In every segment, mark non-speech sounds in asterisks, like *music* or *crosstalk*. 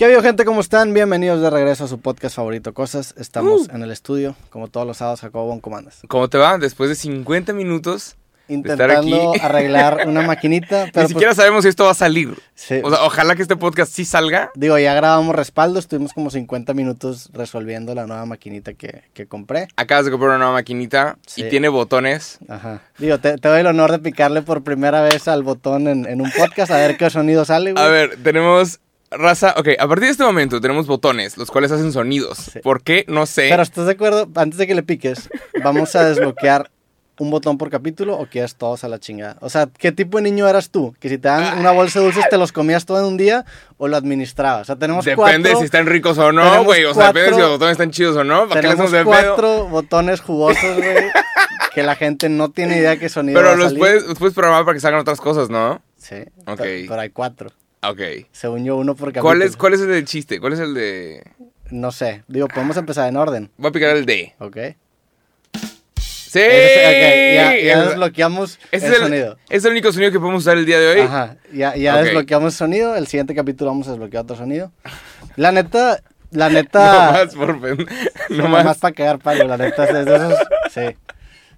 ¿Qué ha habido, gente? ¿Cómo están? Bienvenidos de regreso a su podcast favorito, Cosas. Estamos Uh. en el estudio, como todos los sábados, Jacobo, ¿cómo andas? ¿Cómo te va? Después de 50 minutos, Intentando *laughs* arreglar una maquinita, pero ni siquiera pues, sabemos si esto va a salir. sí. O sea, ojalá que este podcast sí salga. digo, ya grabamos respaldo, estuvimos como 50 minutos resolviendo la nueva maquinita que, que compré. Acabas de comprar una nueva maquinita Sí. y tiene botones. Ajá. Digo, te, te doy el honor de picarle por primera vez al botón en, en un podcast, a ver qué sonido sale, güey. A ver, tenemos raza. Ok, a partir de este momento tenemos botones, los cuales hacen sonidos. Sí. ¿Por qué? No sé. Pero ¿estás de acuerdo? Antes de que le piques, vamos a desbloquear un botón por capítulo o quieres todos a la chingada. O sea, ¿qué tipo de niño eras tú? Que si te dan una bolsa de dulces te los comías todo en un día o lo administrabas. O sea, tenemos Depende cuatro, si están ricos o no, güey. O sea, depende si los botones están chidos o no. ¿Para qué tenemos pedo? cuatro botones jugosos, güey, que la gente no tiene idea qué sonido va Pero a los salir. puedes, los puedes programar para que salgan otras cosas, ¿no? Sí, Ok. pe- pero hay cuatro. Ok. Según yo, uno por capítulo. ¿Cuál es, ¿Cuál es el del chiste? ¿Cuál es el de...? No sé. Digo, podemos empezar en orden, Voy a picar el D. ¿ok? ¡Sí! Ya, ya Es- desbloqueamos el, es el, sonido. es el único sonido que podemos usar el día de hoy. Ajá, ya, ya desbloqueamos el sonido. El siguiente capítulo vamos a desbloquear otro sonido. La neta, la *laughs* No neta. más, por *laughs* no No más más. para cagar palo, la neta. Es de esos, sí.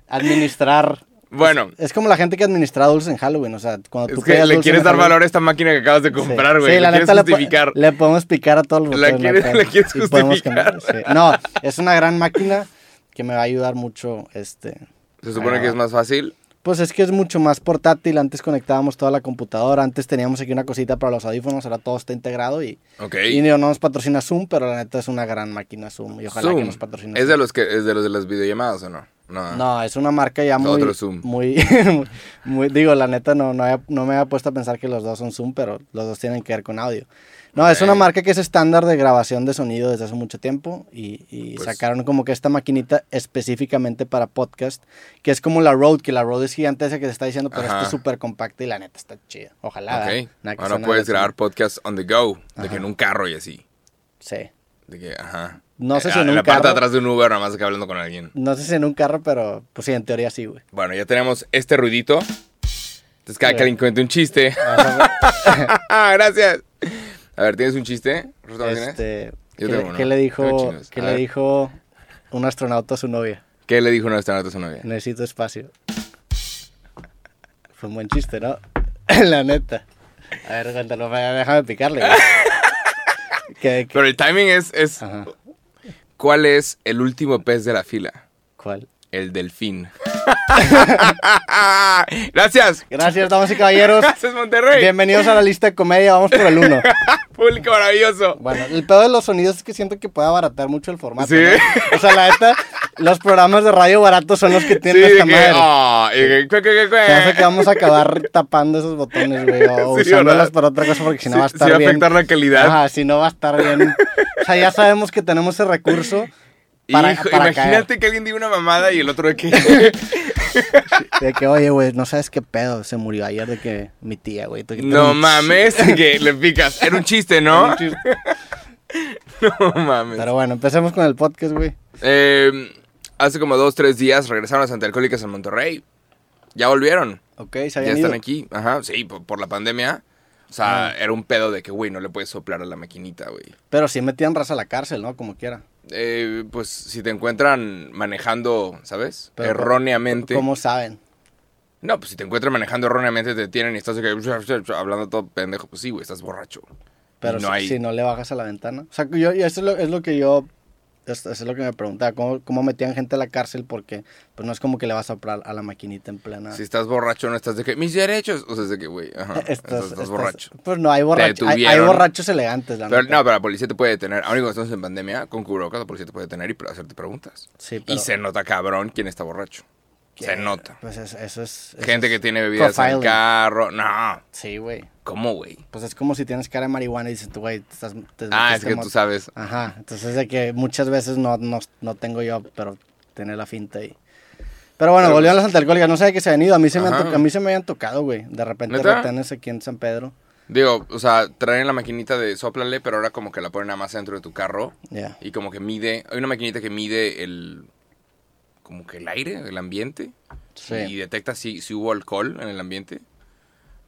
Administrar. Bueno, Es como la gente que administra dulces en Halloween. O sea, cuando tú es que le dulce quieres dar Halloween- valor a esta máquina que acabas de Sí. comprar, güey. Sí, le la quieres neta justificar. Le, podemos picar a todos los La quieres- la quieres justificar. sí. No, es una gran máquina que me va a ayudar mucho. Este, Se supone que es más fácil. Pues es que es mucho más portátil. Antes conectábamos toda la computadora. Antes teníamos aquí una cosita para los audífonos. Ahora todo está integrado. Y, Ok. y no nos patrocina Zoom, pero la neta es una gran máquina Zoom. Y ojalá que nos patrocine. ¿Es de los que es de los de las videollamadas o no? No. No, es una marca ya muy. Otro Zoom. Muy, *laughs* muy- Digo, la neta no, no, había- no me había puesto a pensar que los dos son Zoom, pero los dos tienen que ver con audio. No, es una marca que es estándar de grabación de sonido desde hace mucho tiempo y, y Pues- sacaron como que esta maquinita específicamente para podcast, que es como la Rode, que la Rode es gigante esa que se está diciendo, pero esta Ajá. es súper compacta y la neta está chida. Ojalá. Ok. ¿verdad? Nada que Ahora puedes grabar podcast on the go. De que Ajá. en un carro y así. Sí. De que, ajá. No sé Eh, si en un la parte carro. de atrás de un Uber, nada más que hablando con alguien. No sé si en un carro, pero pues sí, en teoría sí, güey. Bueno, ya tenemos este ruidito. Entonces cada Sí. que alguien cuente un chiste. *laughs* Gracias. A ver, ¿tienes un chiste? ¿Rosa, ¿tienes? Este, Yo ¿qué, tengo uno. qué le dijo, chinos. qué A le ver. dijo un astronauta a su novia? ¿Qué le dijo una astronauta a su novia? Necesito espacio. Fue un buen chiste, ¿no? *laughs* La neta. A ver, cuéntalo, déjame picarle. güey. ¿Qué- qué- Pero el timing es, es Ajá. ¿cuál es el último pez de la fila? ¿Cuál? El delfín. *laughs* Gracias. Gracias, damas y caballeros. *laughs* Gracias, Monterrey. Bienvenidos a la lista de comedia, vamos por el uno. *laughs* Público maravilloso. Bueno, el pedo de los sonidos es que siento que puede abaratar mucho el formato. Sí. ¿no? O sea, la neta, los programas de radio baratos son los que Sí, tienen de esta que, madre. ah, y que, vamos a acabar tapando esos botones, güey, o *laughs* Sí, usándolos ¿verdad? para otra cosa porque si no Sí, va a sí estar va a bien. afectar la calidad. Ajá, si no va a estar bien. O sea, ya sabemos que tenemos ese recurso para, Hijo, para imagínate que alguien diga una mamada y el otro de que... *laughs* De que, oye, güey, no sabes qué pedo, se murió ayer de que mi tía, güey. no un mames, que le picas. Era un chiste, ¿no? chiste. *laughs* No mames. Pero bueno, empecemos con el podcast, güey. Eh, hace como dos, tres días regresaron las antialcohólicas en Monterrey. Ya volvieron. Ok, se Ya están ido. aquí. Ajá, sí, por, por la pandemia. O sea, era un pedo de que, güey, no le puedes soplar a la maquinita, güey. Pero sí metían raza a la cárcel, ¿no? Como quiera. Eh, pues si te encuentran manejando, ¿sabes? Pero, erróneamente. ¿Cómo saben? No, pues si te encuentran manejando erróneamente, te detienen y estás hablando todo pendejo. Pues sí, güey, estás borracho. Pero Y no si, hay- si no le bajas a la ventana. O sea, yo, yo- eso es lo, es lo que yo. Eso es lo que me preguntaba. ¿cómo, ¿Cómo metían gente a la cárcel? Porque pues no es como que le vas a soplar a la maquinita en plena. Si estás borracho, no estás de que mis derechos. O sea, es de que, güey, ajá. *laughs* Estás, estás, estás estás- borracho. Pues no, hay, borracho, hay, borrachos elegantes, la Pero, neta. no, pero la policía te puede detener. Ahora cuando estamos en pandemia, con cubrebocas, la policía te puede detener y hacerte preguntas. Sí, pero- Y se nota cabrón quién está borracho. Se nota. Pues es- eso es. eso Gente es que tiene bebidas en el profiling. carro. No. Sí, güey. ¿Cómo, güey? Pues es como si tienes cara de marihuana y dices, tú, güey, te estás. te Ah, es que tú sabes. Ajá. Entonces, de que muchas veces no, no, no tengo yo, pero tener la finta ahí. Pero bueno, Pero- volviendo a las antialcohólicas, no sé de qué se han ido. A mí se, me han a mí se me habían tocado, güey. De repente ¿Neta? retenes aquí en San Pedro. Digo, o sea, traen la maquinita de soplale, pero ahora como que la ponen nada más dentro de tu carro. Ya. Y como que mide. Hay una maquinita que mide el. Como que el aire, el ambiente. Sí. Y detecta si, si hubo alcohol en el ambiente.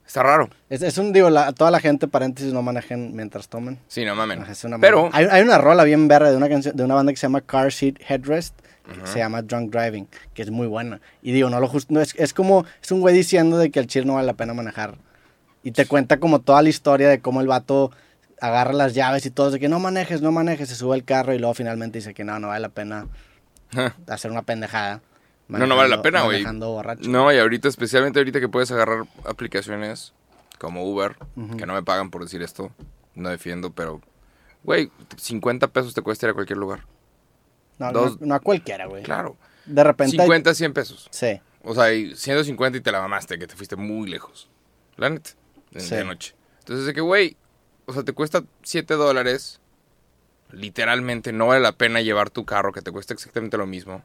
Está raro. Es, es un, digo, la- toda la gente, paréntesis, no manejen mientras tomen. Sí, no mamen. Es una Pero, hay, hay una rola bien verde de una, canción, de una banda que se llama Car Seat Headrest, que se llama Drunk Driving, que es muy buena. Y digo, no lo justo, no, es, es como, es un güey diciendo de que el chill no vale la pena manejar. Y te cuenta como toda la historia de cómo el vato agarra las llaves y todo, de que no manejes, no manejes, se sube al carro y luego finalmente dice que no, no vale la pena *laughs* hacer una pendejada. No, no vale la pena, güey. No, y ahorita, especialmente ahorita que puedes agarrar aplicaciones como Uber, que no me pagan por decir esto, no defiendo, pero, güey, 50 pesos te cuesta ir a cualquier lugar. No, dos- no, no a cualquiera, güey. Claro. De repente... hay- 50, 100 pesos. Sí. O sea, y 150 y te la mamaste, que te fuiste muy lejos. La neta, de, Sí. de noche. Entonces, de que, güey, o sea, te cuesta 7 dólares. Literalmente no vale la pena llevar tu carro, que te cuesta exactamente lo mismo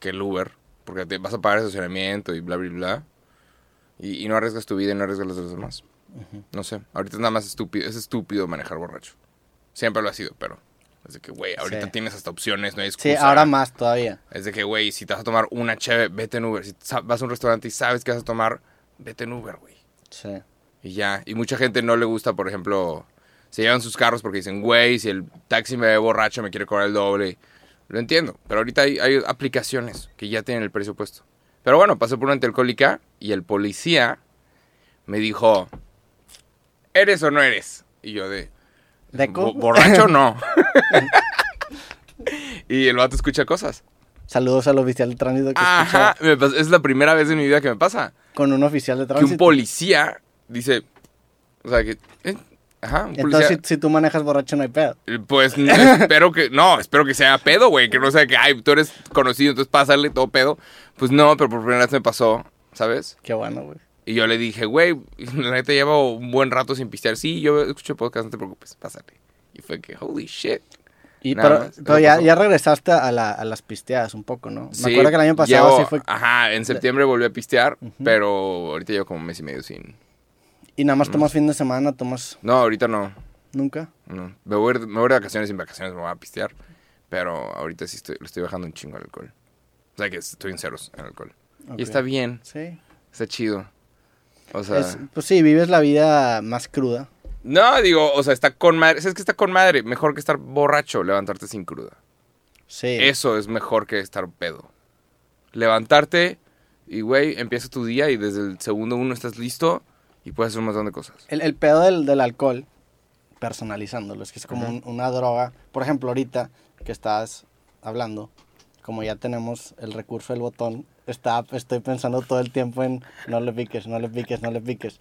que el Uber, porque te vas a pagar estacionamiento y bla, bla, bla. Y, y no arriesgas tu vida y no arriesgas los de los demás. No sé, ahorita es nada más estúpido, es estúpido manejar borracho. Siempre lo ha sido, pero es de que, güey, ahorita Sí. tienes hasta opciones, no hay Sí, excusa. ahora más todavía. Es de que, güey, si te vas a tomar una cheve, vete en Uber. Si vas a un restaurante y sabes que vas a tomar, vete en Uber, güey. Sí. Y ya. Y mucha gente no le gusta, por ejemplo, se llevan sus carros porque dicen, güey, si el taxi me ve borracho me quiere cobrar el doble. Lo entiendo. Pero ahorita hay, hay aplicaciones que ya tienen el precio puesto. Pero bueno, pasé por una antialcohólica y el policía me dijo, ¿eres o no eres? Y yo de. "Bo- ¿borracho o no? *laughs* y el vato escucha cosas. Saludos al oficial de tránsito que escucha Ajá, es la primera vez en mi vida que me pasa. con un oficial de Que tránsito. un policía dice, o sea, que, eh, ajá, un Entonces, si, si tú manejas borracho, no hay pedo. eh, pues espero que, no, espero que sea pedo, güey, que no sea que, ay, tú eres conocido, entonces pásale todo pedo. Pues no, pero por primera vez me pasó, ¿sabes? Qué bueno, güey. Y yo le dije, güey, la neta llevo un buen rato sin pistear. Sí, yo escucho podcast, no te preocupes, pásale. Y fue que, holy shit. Y, Nada pero más, pero eso ya, ya regresaste a, la- a las pisteadas un poco, ¿no? Sí, Me acuerdo que el año pasado llevo- sí fue... Ajá, en septiembre volví a pistear, pero ahorita llevo como un mes y medio sin... Y nada más tomas fin de semana, tomas No, ahorita no. nunca. No, me voy, a ir- me voy a ir de vacaciones sin vacaciones, me voy a pistear. Pero ahorita sí estoy, le estoy bajando un chingo al alcohol. O sea que estoy en ceros en alcohol. Y está bien, Sí. está chido. O sea, Es- pues sí, vives la vida más cruda. no, digo, o sea, está con madre. ¿Sabes que está con madre? Mejor que estar borracho, levantarte sin cruda. Sí. Eso es mejor que estar pedo. Levantarte y, güey, empieza tu día y desde el segundo uno estás listo y puedes hacer un montón de cosas. El, el pedo del, del alcohol, personalizándolo, es que es como un- una droga. Por ejemplo, ahorita que estás hablando, como ya tenemos el recurso del botón, está, estoy pensando todo el tiempo en no le piques, no le piques, no le piques.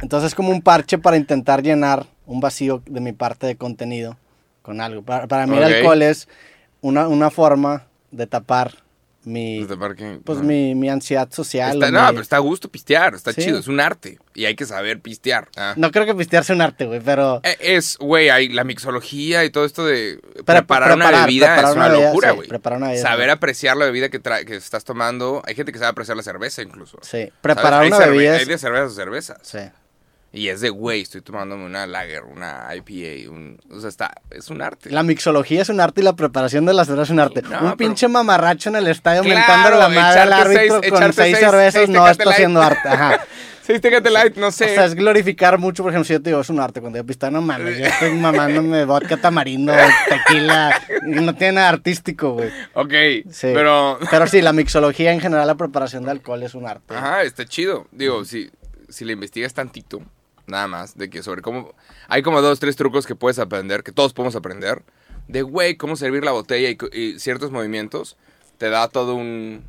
Entonces es como un parche para intentar llenar un vacío de mi parte de contenido con algo. Para, para mí el alcohol es una, una forma de tapar mi, pues no. mi, mi ansiedad social. Está- o no, mi- pero está a gusto pistear, está Sí. chido, es un arte. Y hay que saber pistear. Ah. No creo que pistear sea un arte, güey, pero... Eh, Es, güey, hay la mixología y todo esto de Pre- preparar una bebida preparar es una locura, güey. Saber apreciar la bebida que, tra- que estás tomando. Hay gente que sabe apreciar la cerveza incluso. Sí, ¿Sabes? preparar Hay una cerve- bebida Hay es... de cervezas a cervezas. Sí. Y es de, güey, estoy tomándome una lager, una IPA, un, o sea, está, es un arte. La mixología es un arte y la preparación de la cerveza es un arte. No, un pero- pinche mamarracho en el estadio Claro, mentando la madre al árbitro seis- con seis, seis- cervezas seis no está haciendo arte. Ajá. *laughs* Sí, Tecate Light, no sé. O sea, es glorificar mucho, por ejemplo, si yo te digo, es un arte. Cuando yo pisto, no mames, yo estoy mamándome vodka tamarindo, tequila. No tiene nada artístico, güey. ok, Sí. pero... *laughs* Pero sí, la mixología en general, la preparación de alcohol es un arte. Ajá, está chido. Digo, si, si le investigas tantito, nada más, de que sobre cómo... Hay como dos, tres trucos que puedes aprender, que todos podemos aprender. De, güey, cómo servir la botella y, y ciertos movimientos. Te da todo un...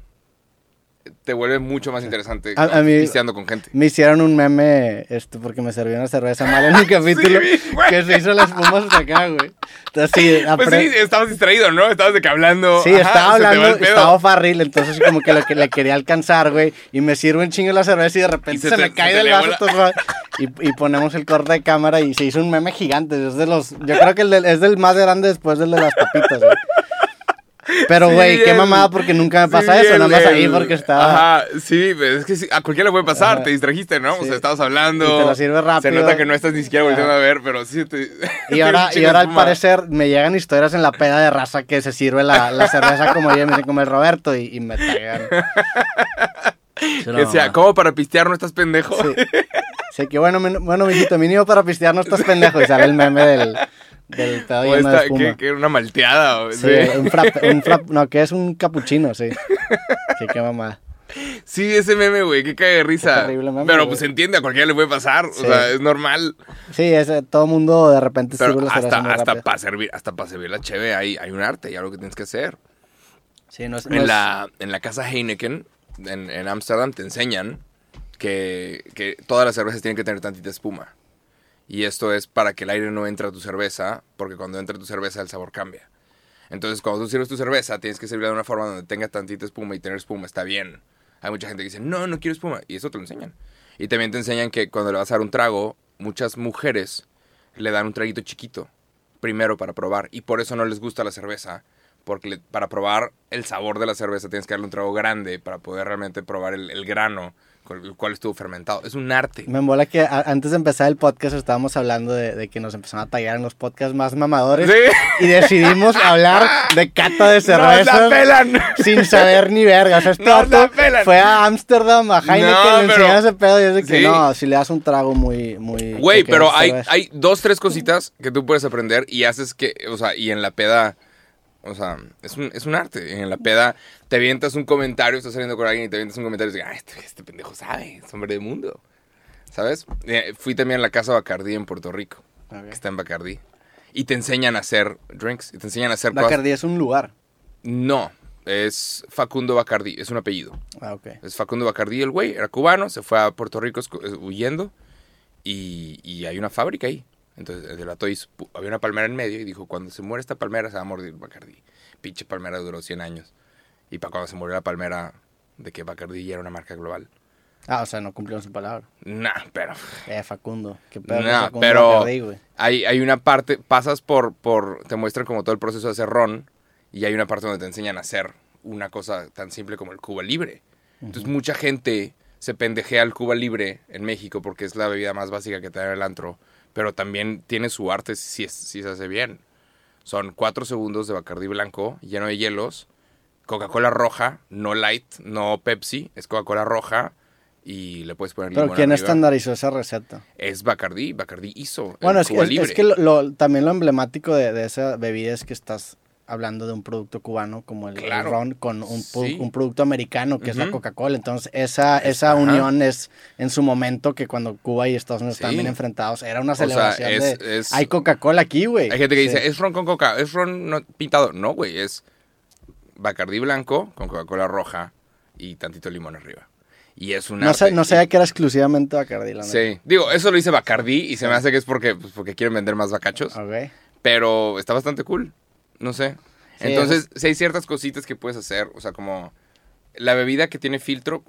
Te vuelve mucho más interesante A- a mí- con gente. Me hicieron un meme, este, porque me serví una cerveza mal en un *laughs* capítulo Sí, que se hizo la espuma hasta acá, güey. Entonces, sí, *laughs* Pues sí, estabas distraído, ¿no? Estabas de que hablando... Sí, Ajá, estaba hablando, el estaba farril, entonces como que lo que le quería alcanzar, güey, y me sirve un chingo la cerveza y de repente Y se se, te- me cae del vaso todo, y, y ponemos el corte de cámara y se hizo un meme gigante, es de los, yo creo que el del- es del más grande después del de las papitas, güey. Pero, Sí, güey, qué mamada porque nunca me pasa Sí, eso, nada más el- ahí porque estaba... Ajá, sí, es que sí, a cualquiera le puede pasar, Ajá. te distrajiste, ¿no? O sea, estabas hablando. Y te lo sirve Se rápido. nota que no estás ni siquiera volteando a ver, pero sí te... *laughs* Y ahora, y ahora al parecer me llegan historias en la peda de raza que se sirve la, la cerveza como yo, me dicen como el Roberto y, y me tagan. Que decía, mamada. ¿cómo para pistear no estás pendejo? Sí. *laughs* Sí, que bueno, men- bueno, mijito, mínimo para pistear no estás pendejo. Y sale el meme del, del *laughs* pedo lleno de espuma. que, que era una malteada. Sí, sí. un frappe, un *laughs* frappe- no, que es un capuchino, sí. Sí, qué mamá. Sí, ese meme, güey, que cae de risa. Qué terrible meme, Pero pues se entiende, a cualquiera le puede pasar. Sí. O sea, es normal. Sí, es, todo mundo de repente Pero cerveza hasta, hasta para servir, hasta para servir la cheve hay, hay un arte, hay algo que tienes que hacer. Sí, no es, no En es- la, en la casa Heineken, en en Ámsterdam, te enseñan que, que todas las cervezas tienen que tener tantita espuma. Y esto es para que el aire no entre a tu cerveza, porque cuando entra tu cerveza el sabor cambia. Entonces, cuando tú sirves tu cerveza, tienes que servirla de una forma donde tenga tantita espuma y tener espuma está bien. Hay mucha gente que dice, no, no quiero espuma. Y eso te lo enseñan. Y también te enseñan que cuando le vas a dar un trago, muchas mujeres le dan un traguito chiquito primero para probar. Y por eso no les gusta la cerveza. Porque para probar el sabor de la cerveza tienes que darle un trago grande para poder realmente probar el, grano el cual estuvo fermentado. Es un arte. Me mola que antes de empezar el podcast estábamos hablando de, de que nos empezaron a tallar en los podcasts más mamadores Sí. y decidimos *laughs* hablar de cata de ¡Nos la cerveza pelan! sin saber ni verga. O sea, *laughs* este fue a Ámsterdam, a Heineken, No, le pero- enseñaron ese pedo y es de que Sí. no, si le das un trago muy... muy Güey, pero hay, cerveza. hay dos, tres cositas que tú puedes aprender y haces que, o sea, y en la peda, o sea, es un, es un arte. En la peda te avientas un comentario, estás saliendo con alguien y te avientas un comentario y dices, ah, este, este pendejo sabe, es hombre de mundo. ¿Sabes? Eh, fui también a la casa Bacardí en Puerto Rico, Ok. que está en Bacardí. Y te enseñan a hacer drinks, y te enseñan a hacer cosas. Bacardí es un lugar. No, es Facundo Bacardí, es un apellido. Ah, ok. Es Facundo Bacardí, el güey, era cubano, se fue a Puerto Rico eh, huyendo y, y hay una fábrica ahí. Entonces el de la Toys había una palmera en medio y dijo, cuando se muere esta palmera se va a morir Bacardí. Pinche palmera duró 100 años. Y para cuando se murió la palmera de que Bacardí ya era una marca global. Ah, o sea, no cumplieron su palabra. Nah, pero... Eh, Facundo. Qué pedo nah, Facundo pero Bacardí, güey. hay, hay una parte, pasas por, por... Te muestran como todo el proceso de hacer ron y hay una parte donde te enseñan a hacer una cosa tan simple como el Cuba Libre. Entonces mucha gente se pendejea al Cuba Libre en México porque es la bebida más básica que te da el antro, pero también tiene su arte si, si se hace bien. Son cuatro segundos de Bacardí blanco lleno de hielos, Coca-Cola roja, no light, no Pepsi, es Coca-Cola roja y le puedes poner Pero limón ¿quién arriba. estandarizó esa receta? Es Bacardí, Bacardí hizo Bueno, el es, que- es- es que lo, lo- también lo emblemático de, de esa bebida es que estás hablando de un producto cubano como el, ron con un, pu- Sí. un producto americano que es la. Coca-Cola. Entonces, esa, esa unión es en su momento que cuando Cuba y Estados Unidos estaban bien enfrentados, era una sea, celebración es- de... es- Hay Coca-Cola aquí, güey. Hay gente que Sí. dice, es ron con coca, es ron no, pintado. No, güey, es Bacardí blanco con Coca-Cola roja y tantito limón arriba. Y es un No, sé, no sabía que era exclusivamente Bacardi, la neta. Sí, digo, eso lo dice Bacardí y se me hace que es porque, pues, porque quieren vender más bacachos. Ok. Pero está bastante cool. No sé. Sí, Entonces, sí hay ciertas cositas que puedes hacer. O sea, como la bebida que tiene filtro,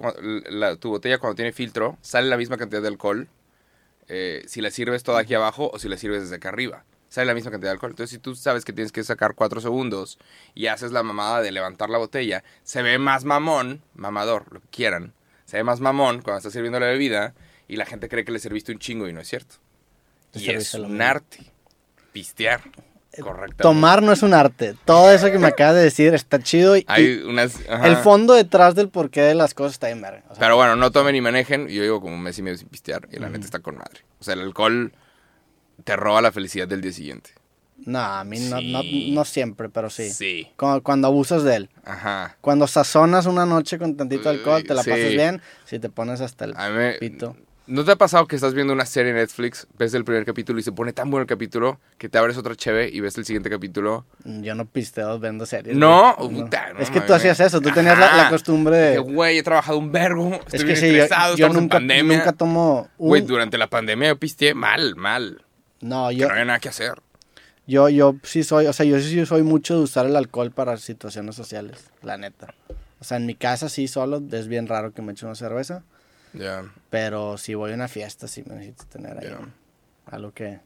la- tu botella cuando tiene filtro, sale la misma cantidad de alcohol. eh, si la sirves toda aquí abajo o si la sirves desde acá arriba. Sale la misma cantidad de alcohol. Entonces, si tú sabes que tienes que sacar cuatro segundos y haces la mamada de levantar la botella, se ve más mamón, mamador, lo que quieran. Se ve más mamón cuando estás sirviendo la bebida y la gente cree que le serviste un chingo y no es cierto. Y es un arte. Pistear. Tomar no es un arte. Todo eso que me acabas de decir está chido y, Hay unas. ajá. el fondo detrás del porqué de las cosas está bien verga. O sea, Pero bueno, no tomen ni manejen. Yo llevo como un mes y medio sin pistear y la neta está con madre. O sea, el alcohol te roba la felicidad del día siguiente. No, a mí no, no, siempre, pero sí. Sí. Cuando, cuando abusas de él. Ajá. Cuando sazonas una noche con tantito alcohol, te la Sí. pasas bien. Si te pones hasta el A mí pito. ¿No te ha pasado que estás viendo una serie en Netflix, ves el primer capítulo y se pone tan bueno el capítulo que te abres otra cheve y ves el siguiente capítulo? Yo no pisteo vendo series. No, puta, no es que tú hacías eso, tú tenías la, costumbre Que, de... güey, he trabajado un vergo, estoy Es que bien sí, yo, estresado, yo estamos nunca, en pandemia. nunca tomo un... Güey, durante la pandemia yo pisteé mal, mal. no, Que yo, no había nada que hacer. yo, yo sí soy, o sea, yo sí soy mucho de usar el alcohol para situaciones sociales, la neta. O sea, en mi casa sí solo, es bien raro que me eche una cerveza, Ya. pero si voy a una fiesta sí me necesito tener ahí Ya. algo que...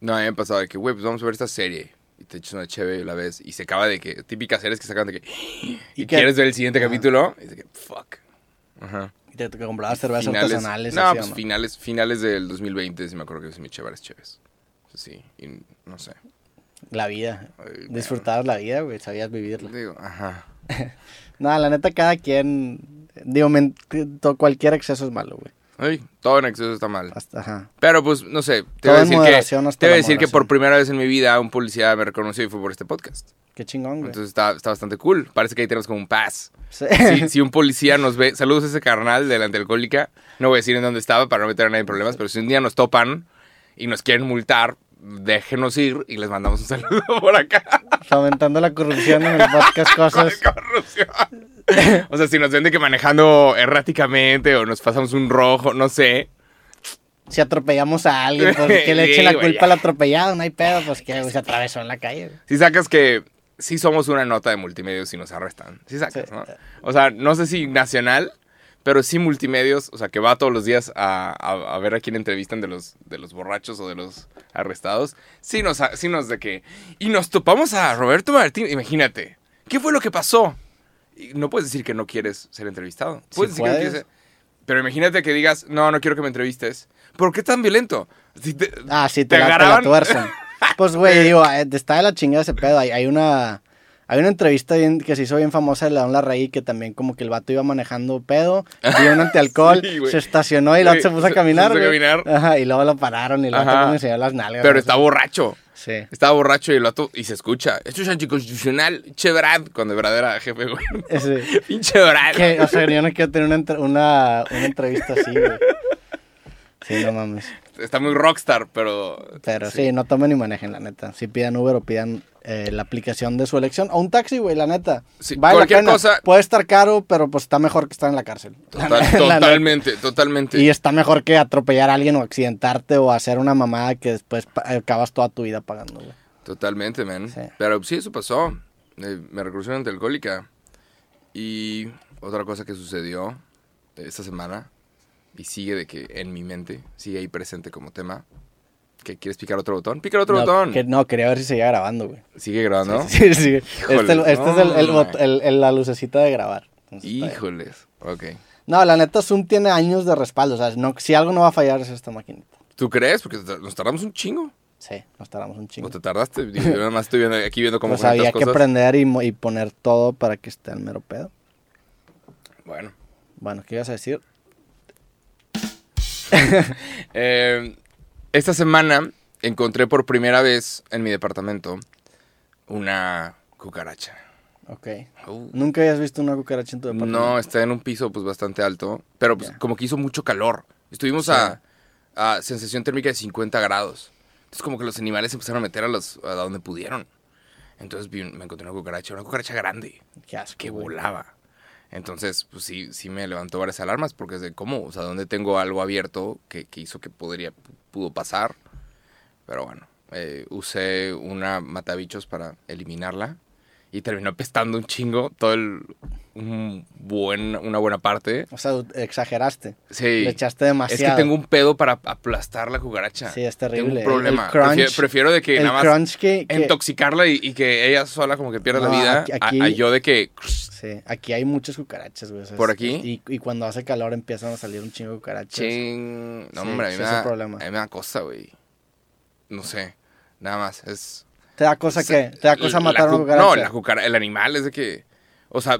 No, a mí me ha pasado de que, güey, pues vamos a ver esta serie. Y te echas una chévere y la ves. Y se acaba de que, típicas series que sacan de que, y, Y que- quieres ver el siguiente Ajá. capítulo. Y de que, fuck. Ajá. y Te, te comprabas cervezas Finales- artesanales. No, así, ¿o pues no? finales, finales del 2020, sí me acuerdo que sí me eché varias chéves. Sí, y no sé. La vida. Ay, Disfrutabas la vida, güey, sabías vivirla. Digo, ajá. *laughs* No, la neta, cada quien. Digo, cualquier exceso es malo, güey. Ay, todo en exceso está mal. Hasta, ajá. Pero pues, no sé, te voy a decir, que, te voy a decir que por primera vez en mi vida un policía me reconoció y fue por este podcast. Qué chingón, güey. Entonces está, está bastante cool. Parece que ahí tenemos como un pass. Sí. Si, si un *laughs* policía nos ve, saludos a ese carnal de la antialcohólica. No voy a decir en dónde estaba para no meter a nadie en problemas, pero si un día nos topan y nos quieren multar, déjenos ir y les mandamos un saludo *laughs* por acá. Fomentando la corrupción en el podcast *laughs* cosas. Corrupción. *laughs* O sea, si nos ven de que manejando erráticamente o nos pasamos un rojo, no sé. Si atropellamos a alguien, pues que le *laughs* Sí, eche la culpa ya. al atropellado, no hay pedo, pues que se atravesó en la calle. Si sacas que sí somos una nota de multimedios y nos arrestan. Sí sacas, Sí. ¿no? O sea, no sé si nacional, pero sí multimedios, o sea, que va todos los días a, a- a ver a quién entrevistan de los, de los borrachos o de los arrestados. Sí nos, sí nos de que... Y nos topamos a Roberto Martín, imagínate. ¿Qué fue lo que pasó? No puedes decir que no quieres ser entrevistado. Puedes decir que no quieres ser- Pero imagínate que digas, no, no quiero que me entrevistes. ¿Por qué tan violento? Si te- Ah, sí, te te, la, te la agarraban. tuercen. *laughs* Pues, güey, digo, eh, está de la chingada ese pedo. Hay, hay una... Hay una entrevista bien- que se hizo bien famosa de León Larraí que también como que el vato iba manejando pedo, vio un antialcohol, *laughs* Sí, se estacionó y Sí, se puso a caminar, se puso a caminar. Ajá, y luego lo pararon y como le enseñó las nalgas. Pero está borracho. Sí. Estaba borracho y vato, y se escucha. Esto es anticonstitucional. Che Brad, cuando Brad era jefe gobierno. Ese- *laughs* Pinche Brad. que, o sea, yo no quiero tener una, una, una entrevista así, güey. Sí, no mames. Está muy rockstar, pero. Pero sí. no tomen ni manejen, la neta. Si pidan Uber o pidan eh, la aplicación de su elección. O un taxi, güey, la neta. Sí, Vale la cualquier pena. cosa- Puede estar caro, pero pues está mejor que estar en la cárcel. Total- La neta. totalmente, totalmente. Y está mejor que atropellar a alguien o accidentarte o hacer una mamada que después acabas toda tu vida pagando, güey. Totalmente, man. Sí. Pero sí, eso pasó. Eh, me recurrieron ante alcohólica. Y otra cosa que sucedió esta semana, y sigue de que en mi mente, sigue ahí presente como tema. ¿Que ¿Quieres picar otro botón? Pica otro No, botón. que- no, quería ver si seguía grabando, güey. Sigue grabando. Sí, sí. Híjole, *laughs* este este es el, el el- la lucecita de grabar. Entonces. Híjoles. Ok. No, la neta, Zoom tiene años de respaldo. O sea, no, si algo no va a fallar es esta maquinita. ¿Tú crees? Porque nos tardamos un chingo. Sí, nos tardamos un chingo. ¿O te tardaste? Yo nada más estoy viendo, aquí viendo cómo Pues había que y, mo- y poner todo para que esté al mero pedo. Bueno. Bueno, ¿qué ibas a decir? *laughs* Eh, esta semana encontré por primera vez en mi departamento una cucaracha. Ok. Uh, ¿Nunca habías visto una cucaracha en tu departamento? no, está en un piso pues bastante alto, pero pues, como que hizo mucho calor. Estuvimos Sí. a, a sensación térmica de 50 grados. Entonces como que los animales empezaron a meter a, los, a donde pudieron. Entonces vi me encontré una cucaracha, una cucaracha grande. Qué asco, que volaba. Entonces, pues sí, sí me levantó varias alarmas porque es de cómo, o sea, dónde tengo algo abierto que, que hizo que podría, pudo pasar. Pero bueno, eh, usé una matabichos para eliminarla y terminó apestando un chingo todo el, un buen, una buena parte. O sea, exageraste. Sí. Le echaste Es demasiado. que tengo un pedo para aplastar la cucaracha. Sí, es Tengo terrible. un problema. El crunch- prefiero, prefiero de que el nada más crunch que... que- intoxicarla y, y que ella sola como que pierda No, la vida. aquí- a- yo de que... Sí, aquí hay muchas cucarachas, güey. o sea, ¿Por es- aquí? Y, y cuando hace calor empiezan a salir un chingo de cucarachas. Ching. No, Sí, hombre, a mí, me es un da, problema. a mí me da cosa, güey. No sé. Nada más. Es. ¿Te da cosa se- qué? ¿Te da cosa matar a una cu- cucaracha? No, la cucaracha. El animal es de que. O sea,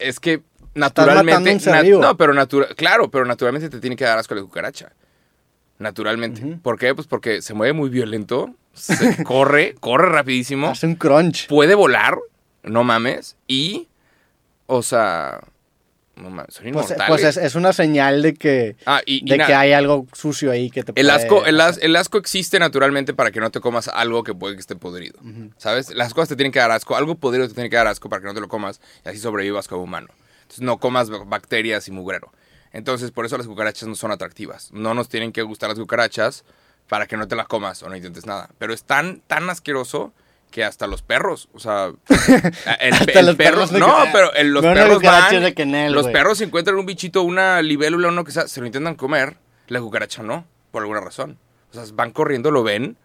es que naturalmente. nat- no, pero natural. Claro, pero naturalmente te tiene que dar asco la cucaracha. Naturalmente. Ujú. ¿Por qué? Pues porque se mueve muy violento. se- *laughs* corre, corre rapidísimo. Hace un crunch. Puede volar. No mames. Y. O sea. No mames, son Pues, inmortales. pues es, es una señal de que, ah, y, y de que hay algo sucio ahí que te El puede asco, el, as- el asco existe naturalmente para que no te comas algo que puede que esté podrido. ¿Sabes? Las cosas te tienen que dar asco. Algo podrido te tiene que dar asco para que no te lo comas y así sobrevivas como humano. Entonces no comas ba- bacterias y mugrero. Entonces por eso las cucarachas no son atractivas. No nos tienen que gustar las cucarachas para que no te las comas o no intentes nada. Pero es tan, tan asqueroso que hasta los perros, o sea, *laughs* el, los perro, perros no, que- pero el- los perros van, los güey. perros encuentran un bichito, una libélula, uno que sea, se lo intentan comer, la cucaracha no, por alguna razón. O sea, van corriendo, lo ven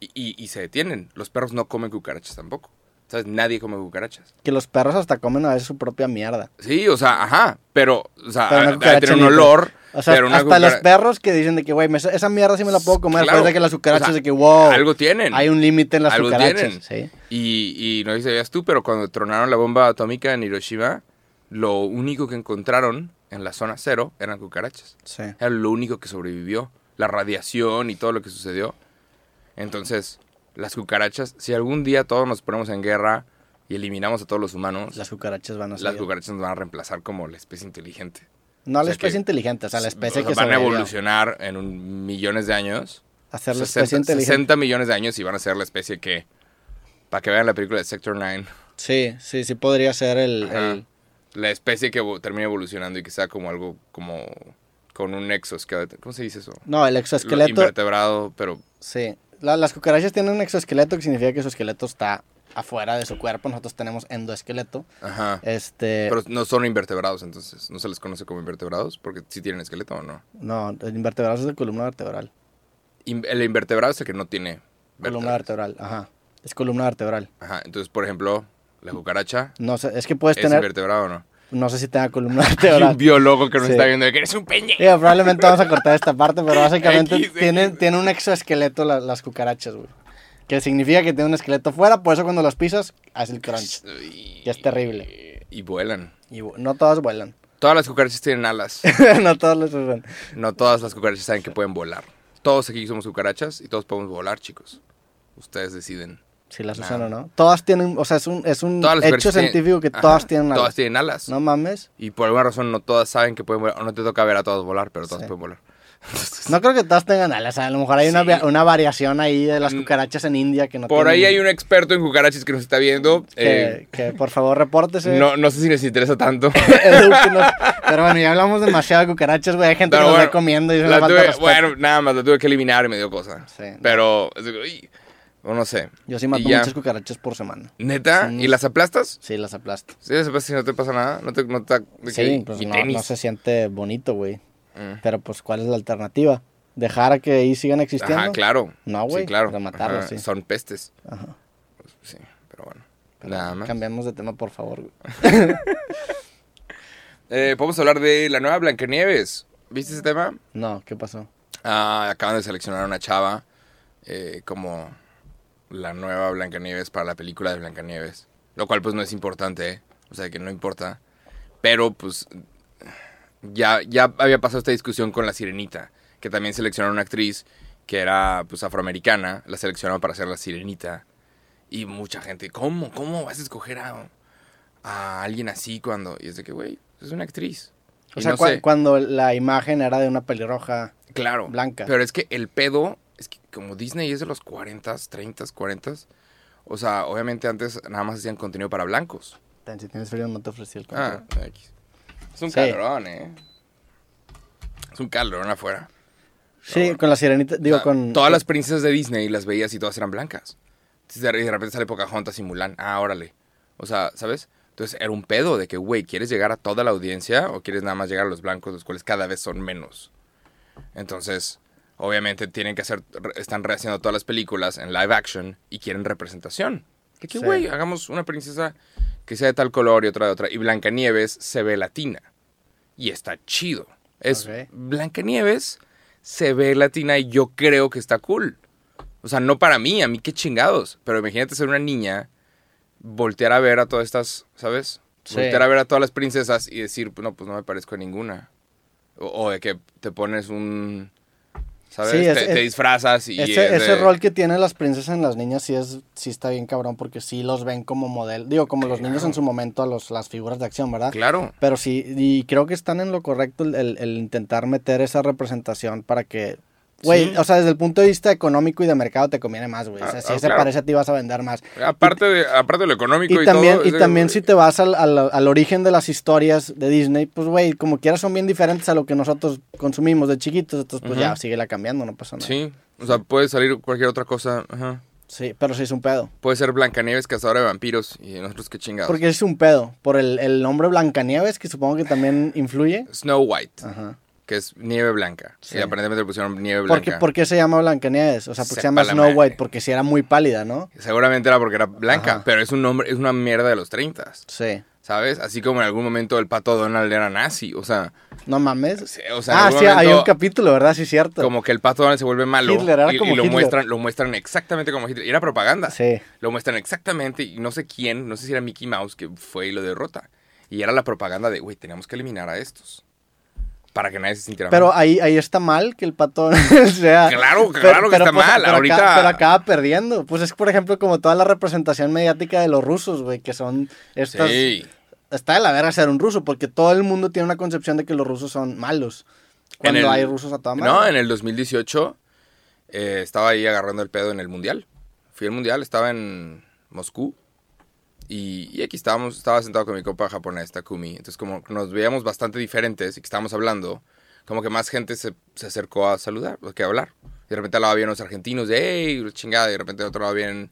y, y- y se detienen. Los perros no comen cucarachas tampoco. ¿Sabes? Nadie come cucarachas. Que los perros hasta comen a veces su propia mierda. Sí, o sea, ajá, pero, o sea, Pero tener un olor, O sea, pero una hasta los cucara- perros que dicen de que, güey, esa mierda sí me la puedo comer. Claro. Después de que las cucarachas O sea, de que, wow, algo tienen. hay un límite en las Algo cucarachas. tienen. Sí. Y, y no sé si sabías tú, pero cuando tronaron la bomba atómica en Hiroshima, lo único que encontraron en la zona cero eran cucarachas. Sí. Era lo único que sobrevivió. La radiación y todo lo que sucedió. Entonces, las cucarachas, si algún día todos nos ponemos en guerra y eliminamos a todos los humanos, Las cucarachas van a las seguir. cucarachas nos van a reemplazar como la especie inteligente. No o la especie que- inteligente, o sea, la especie O sea, que van a evolucionar en un millones de años. Hacer la 60, especie inteligente. 60 millones de años y van a ser la especie que... Para que vean la película de Sector 9. Sí, sí, sí podría ser el... La especie que termine evolucionando y que sea como algo como... Con un exoesqueleto. ¿Cómo se dice eso? No, el Lo exoesqueleto... Invertebrado, pero... Sí. La- las cucarachas tienen un exoesqueleto que significa que su esqueleto está afuera de su cuerpo. Nosotros tenemos endoesqueleto. Ajá. Este... Pero no son invertebrados, entonces. ¿No se les conoce como invertebrados? Porque sí tienen esqueleto o no. No, el invertebrado es de columna vertebral. In- el invertebrado es el que no tiene Columna vértebras. vertebral, ajá. Es columna vertebral. Ajá. Entonces, por ejemplo, la cucaracha No sé, es que puedes es tener... invertebrado o no. No sé si tenga columna *laughs* Hay vertebral. un biólogo que nos Sí. está viendo de que eres un pendejo. Digo, probablemente vamos a cortar esta parte, pero básicamente X, X. tienen, un exoesqueleto la- las cucarachas, güey. Que significa que tienen un esqueleto fuera, por eso cuando los pisas, hace el crunch. Y, es terrible. Y vuelan. Y no todas vuelan. Todas las cucarachas tienen alas. *laughs* no todas los usan. No todas las cucarachas saben que pueden volar. Todos aquí somos cucarachas y todos podemos volar, chicos. Ustedes deciden. Si las Nah. usan o no. Todas tienen, o sea, es un, es un Todas hecho tienen- científico que Ajá, todas tienen alas. Todas tienen alas. No mames. Y por alguna razón no todas saben que pueden volar. O no te toca ver a todos volar, pero todas Sí. pueden volar. *laughs* No creo que todas tengan alas. A lo mejor hay una, Sí. una variación ahí de las Mm. cucarachas en India que no Por ahí hay un experto en cucarachas que nos está viendo. que, Eh, que por favor repórtese. no, no sé si les interesa tanto. *laughs* *laughs* Pero bueno, ya hablamos demasiado de cucarachas, güey. Hay gente Pero que nos bueno, va comiendo y eso La tuve- bueno, nada más, la tuve que eliminar y me dio cosa. Sí, no. Pero, uy, o no sé. Yo sí mato Y ya. muchas cucarachas por semana. ¿Neta? ¿Y las aplastas? Sí, las aplasto. Sí, las aplastas y no te pasa nada. No te, no te, de Sí, que- pues y no, tenis. no se siente bonito, güey. Mm. Pero pues, ¿cuál es la alternativa? ¿Dejar a que ahí sigan existiendo? Ajá, claro. No, güey, Sí, claro. Ajá, sí. Son pestes. Ajá. Sí, pero bueno. Nada más. Cambiamos de tema, por favor. güey. *laughs* Eh, Podemos hablar de la nueva Blancanieves. ¿Viste ese tema? No, ¿qué pasó? Ah, acaban de seleccionar a una chava eh, como la nueva Blancanieves para la película de Blancanieves. Lo cual pues no es importante, ¿eh? O sea que no importa. Pero pues ya, ya había pasado esta discusión con la Sirenita, que también seleccionaron una actriz que era pues afroamericana, la seleccionaron para ser la Sirenita. Y mucha gente, ¿cómo? ¿Cómo vas a escoger a, a alguien así cuando...? Y es de que, güey, es una actriz. O Y sea, no cua- sé. cuando la imagen era de una pelirroja. Claro. Blanca. Pero es que el pedo, como Disney es de los 40, 30, 40, o sea, obviamente antes nada más hacían contenido para blancos. Si tienes frío, no te ofrecí el Ah, control. X. Es un Sí. calorón, ¿eh? Es un calorón afuera. Sí, con la sirenita, digo, O sea, con... Todas las princesas de Disney las veías y todas eran blancas. De de repente sale Pocahontas y Mulan. Ah, órale. O sea, ¿sabes? Entonces era un pedo de que, güey, ¿quieres llegar a toda la audiencia o quieres nada más llegar a los blancos, los cuales cada vez son menos? Entonces, obviamente tienen que hacer, están rehaciendo todas las películas en live action y quieren representación. De que, Sí. güey, hagamos una princesa que sea de tal color y otra de otra. Y Blancanieves se ve latina. Y está chido. Es Ok. Blancanieves se ve latina y yo creo que está cool. O sea, no para mí, a mí qué chingados. Pero imagínate ser una niña, voltear a ver a todas estas, ¿sabes? Sí. Voltear a ver a todas las princesas y decir, no, pues no me parezco a ninguna. O, o de que te pones un, ¿sabes? Sí, es- te, disfrazas y... Ese, es ese de- rol que tienen las princesas en las niñas sí es sí está bien cabrón porque sí los ven como modelo. Digo, como los niños en su momento a los, las figuras de acción, ¿verdad? Claro. Pero sí, y creo que están en lo correcto el, el- el intentar meter esa representación para que... Güey, Sí. o sea, desde el punto de vista económico y de mercado te conviene más, güey. O sea, Ah, si ah, se claro. parece a ti vas a vender más. Aparte de, aparte de lo económico y, Y también, todo. y también si te vas al, al- al origen de las historias de Disney, pues güey, como quieras son bien diferentes a lo que nosotros consumimos de chiquitos, entonces pues Ujú. ya, síguela cambiando, no pasa nada. Sí, o sea, puede salir cualquier otra cosa. Ajá. Sí, pero sí es un pedo. Puede ser Blancanieves, cazadora de vampiros y nosotros qué chingados. Porque es un pedo. Por el, el nombre Blancanieves, que supongo que también influye. Snow White, Ajá. Que es nieve blanca. Sí. Y aparentemente le pusieron nieve ¿Por qué, blanca. por qué se llama Blancanieves? O sea, porque se llama la Snow. White, porque si era muy pálida, ¿no? Seguramente era porque era blanca, Ajá. pero es un nombre, es una mierda de los 30, Sí. ¿sabes? Así como en algún momento el pato Donald era nazi, o sea, No mames. sí, o sea, ah, sí, hay un capítulo, ¿verdad? Sí, cierto. como que el pato Donald se vuelve malo Hitler, era y, como y lo Hitler. muestran, lo muestran exactamente como Hitler. Y era propaganda. Sí. Lo muestran exactamente y no sé quién, no sé si era Mickey Mouse que fue y lo derrota. Y era la propaganda de, güey, teníamos que eliminar a estos. Para que nadie se sintiera Pero mal. ahí, ahí está mal que el pato *laughs* sea... Claro, claro que está mal, pero ahorita- Acaba, pero acaba perdiendo. Pues es, por ejemplo, como toda la representación mediática de los rusos, güey, que son estas... Sí. Está de la verga ser un ruso, porque todo el mundo tiene una concepción de que los rusos son malos. Cuando el- hay rusos a toda madre. No, en el 2018 eh, estaba ahí agarrando el pedo en el mundial. Fui al mundial, estaba en Moscú. Y, y aquí estábamos, estaba sentado con mi copa japonés, Takumi. Entonces, como nos veíamos bastante diferentes y que estábamos hablando, como que más gente se, se acercó a saludar, que a hablar. Y de repente al lado unos argentinos de, hey, chingada. Y de repente al otro lado habían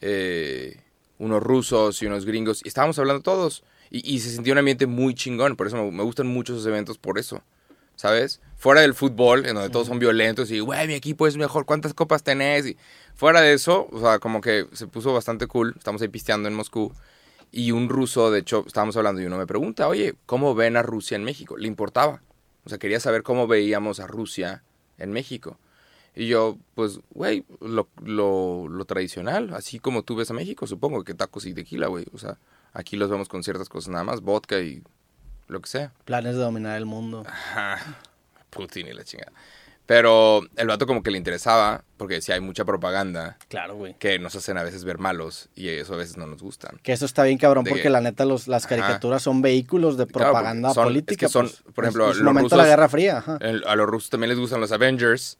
eh, unos rusos y unos gringos. Y estábamos hablando todos. Y, y se sentía un ambiente muy chingón. Por eso me gustan mucho esos eventos, por eso. ¿Sabes? Fuera del fútbol, en donde todos son violentos y, güey, mi equipo es mejor, ¿cuántas copas tenés? Y fuera de eso, o sea, como que se puso bastante cool. Estamos ahí pisteando en Moscú. Y un ruso, de hecho, estábamos hablando y uno me pregunta, oye, ¿cómo ven a Rusia en México? Le importaba. O sea, quería saber cómo veíamos a Rusia en México. Y yo, pues, güey, lo, lo, lo tradicional, así como tú ves a México, supongo que tacos y tequila, güey. O sea, aquí los vemos con ciertas cosas nada más, vodka y lo que sea. Planes de dominar el mundo. Ajá. Putin y la chingada. Pero el vato como que le interesaba, porque decía, hay mucha propaganda Claro, güey. que nos hacen a veces ver malos y eso a veces no nos gustan. Que eso está bien cabrón, De porque que- la neta los, las Ajá. caricaturas son vehículos de propaganda son- política. es que son, pues. por ejemplo, es, es los momento de la Guerra Fría. Ajá. El- a los rusos también les gustan los Avengers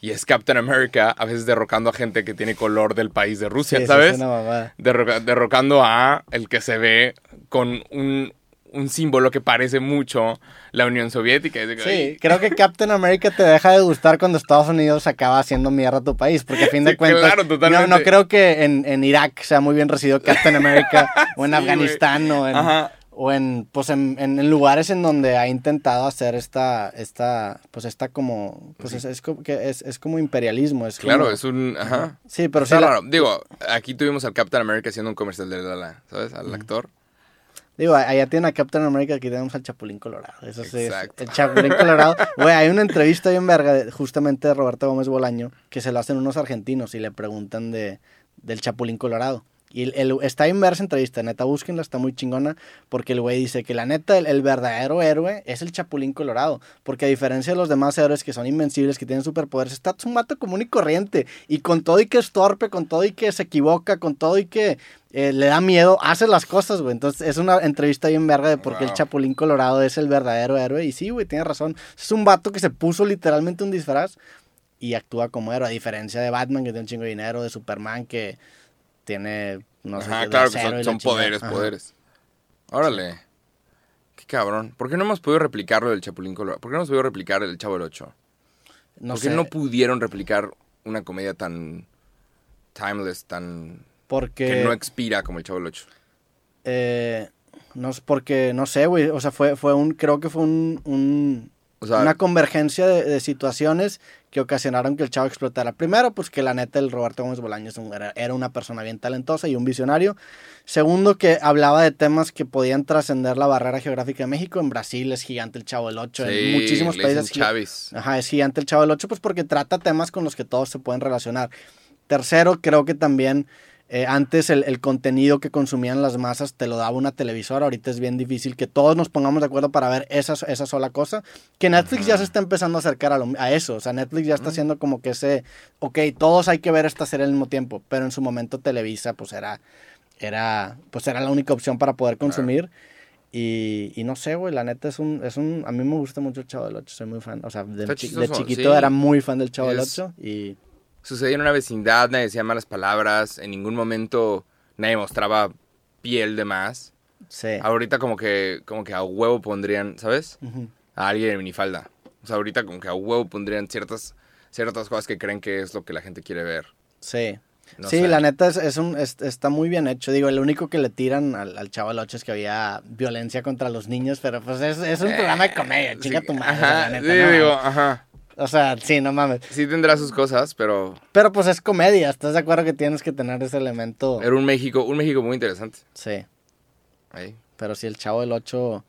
y es Captain America, a veces derrocando a gente que tiene color del país de Rusia, Sí, ¿sabes? es una. Derroca- derrocando a el que se ve con un, un símbolo que parece mucho la Unión Soviética. Sí, "Ay, creo que Captain America te deja de gustar cuando Estados Unidos acaba haciendo mierda a tu país, porque a fin de Sí, cuentas, claro, no, totalmente. no creo que en, en Irak sea muy bien recibido Captain America, *laughs* o en Sí, Afganistán, o en, Ajá. o en, pues en, en- lugares en donde ha intentado hacer esta, esta, pues esta como, pues Sí. es, es como, que es, es como imperialismo, es Claro, como- es un... Ajá. Sí, pero sí, Está la- raro. Digo, aquí tuvimos al Captain America haciendo un comercial de Lala, ¿sabes? Al actor. Digo, allá tienen a Captain America, aquí tenemos al Chapulín Colorado. Eso sí, es- el Chapulín Colorado. Güey, hay una entrevista bien verga, de- justamente de Roberto Gómez Bolaño, que se lo hacen unos argentinos y le preguntan de, del Chapulín Colorado. Y el, el- está inversa entrevista, neta, búsquenla, está muy chingona, porque el güey dice que la neta, el, el verdadero héroe es el Chapulín Colorado, porque a diferencia de los demás héroes que son invencibles, que tienen superpoderes, está un vato común y corriente, y con todo y que es torpe, con todo y que se equivoca, con todo y que eh, le da miedo, hace las cosas, güey. Entonces es una entrevista bien verga de por qué el. Chapulín Colorado es el verdadero héroe, y sí, güey, tiene razón. Es un vato que se puso literalmente un disfraz y actúa como héroe, a diferencia de Batman, que tiene un chingo de dinero, de Superman, que tiene, no sé, Ajá, de claro que son, son poderes, Ajá. poderes. Órale. Qué cabrón. ¿Por qué no hemos podido replicarlo del Chapulín Colorado? ¿Por qué no hemos podido replicar el Chavo del Ocho? No ¿Por qué sé, no pudieron replicar una comedia tan timeless, tan... porque... que no expira como el Chavo del Ocho? eh, no es porque, no sé, güey, o sea, fue, fue un, creo que fue un, un- O sea, una convergencia de, de situaciones que ocasionaron que el chavo explotara. Primero, pues que la neta el Roberto Gómez Bolaños era, una persona bien talentosa y un visionario. Segundo, que hablaba de temas que podían trascender la barrera geográfica de México. En Brasil es gigante el Chavo del Ocho, sí, en muchísimos países. Chavis. Ajá, es gigante el Chavo del Ocho, pues porque trata temas con los que todos se pueden relacionar. Tercero, creo que también eh, antes el, el contenido que consumían las masas te lo daba una televisora. Ahorita es bien difícil que todos nos pongamos de acuerdo para ver esa, esa sola cosa. Que Netflix ya se está empezando a acercar a, lo- a eso. O sea, Netflix ya está haciendo como que ese, ok, todos hay que ver esta serie al mismo tiempo. Pero en su momento Televisa, pues era, era, pues era la única opción para poder consumir. Y, y no sé, güey, la neta es un, es un... A mí me gusta mucho el Chavo del Ocho, soy muy fan. O sea, de, de chiquito sí. era muy fan del Chavo del Es- Ocho. Y Sucedía en una vecindad, nadie decía malas palabras, en ningún momento nadie mostraba piel de más. sí. Ahorita como que, como que a huevo pondrían, ¿sabes? A alguien en minifalda. O sea, ahorita como que a huevo pondrían ciertas, ciertas cosas que creen que es lo que la gente quiere ver. Sí. No sí, sé. la neta es, es un, es- está muy bien hecho. Digo, el único que le tiran al, al del Ocho es que había violencia contra los niños, pero pues es, es un programa de comedia, chinga Eh, Sí, tu madre, Ajá, la neta, sí, no digo, ajá. O sea, sí, no mames. Sí tendrá sus cosas, pero Pero pues es comedia, ¿estás de acuerdo que tienes que tener ese elemento? era un México, un México muy interesante. Sí, Ahí. pero sí, el Chavo del Ocho,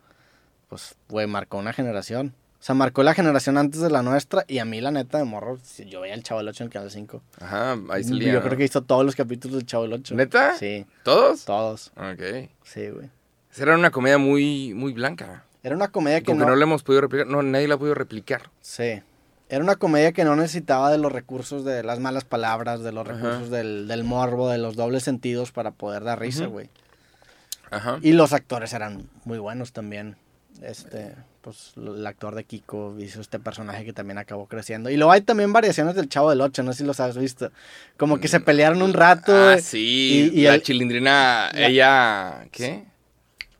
pues, güey, marcó una generación. O sea, marcó la generación antes de la nuestra y a mí, la neta, de morro, yo veía el Chavo del Ocho en el Canal 5. Ajá, ahí salía. Yo ¿no? creo que hizo todos los capítulos del Chavo del Ocho. ¿Neta? Sí, ¿Todos? todos. Ok. Sí, güey. Esa Era una comedia muy, muy blanca. Era una comedia que Como que no... no la hemos podido replicar. No, nadie la ha podido replicar. Sí. Era una comedia que no necesitaba de los recursos de las malas palabras, de los recursos del, del morbo, de los dobles sentidos para poder dar risa, güey. Ajá. Y los actores eran muy buenos también. Este, pues el actor de Kiko hizo este personaje que también acabó creciendo. Y luego hay también variaciones del Chavo del Ocho, no sé si los has visto. Como que se pelearon un rato. Ah, sí. y- y la el- chilindrina, la- ella. ¿Qué?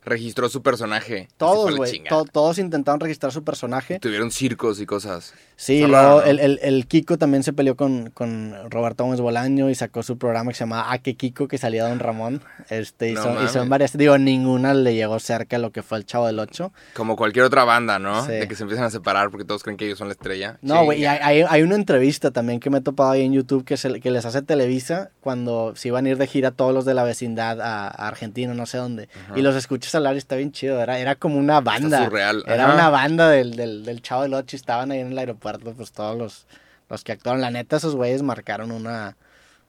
Registró su personaje. Todos, güey. to- todos intentaron registrar su personaje. Tuvieron circos y cosas. Sí, Está luego ¿no? el, el- el Kiko también se peleó con, con Roberto Gómez Bolaño y sacó su programa que se llamaba A que Kiko, que salía Don Ramón. Este, y, No son, y son varias. Digo, ninguna le llegó cerca a lo que fue el Chavo del Ocho. Como cualquier otra banda, ¿no? Sí. De que se empiezan a separar porque todos creen que ellos son la estrella. No, güey, y Chinga. hay, hay- una entrevista también que me he topado ahí en YouTube que, se, que les hace Televisa cuando se iban a ir de gira todos los de la vecindad a, a Argentina, no sé dónde. Ajá. Y los escuchas hablar y está bien chido. Era, era como una banda. surreal, Era ajá. una banda del, del, del Chavo del Ocho y estaban ahí en el aeropuerto, pues todos los, los que actuaron. La neta, esos güeyes marcaron una,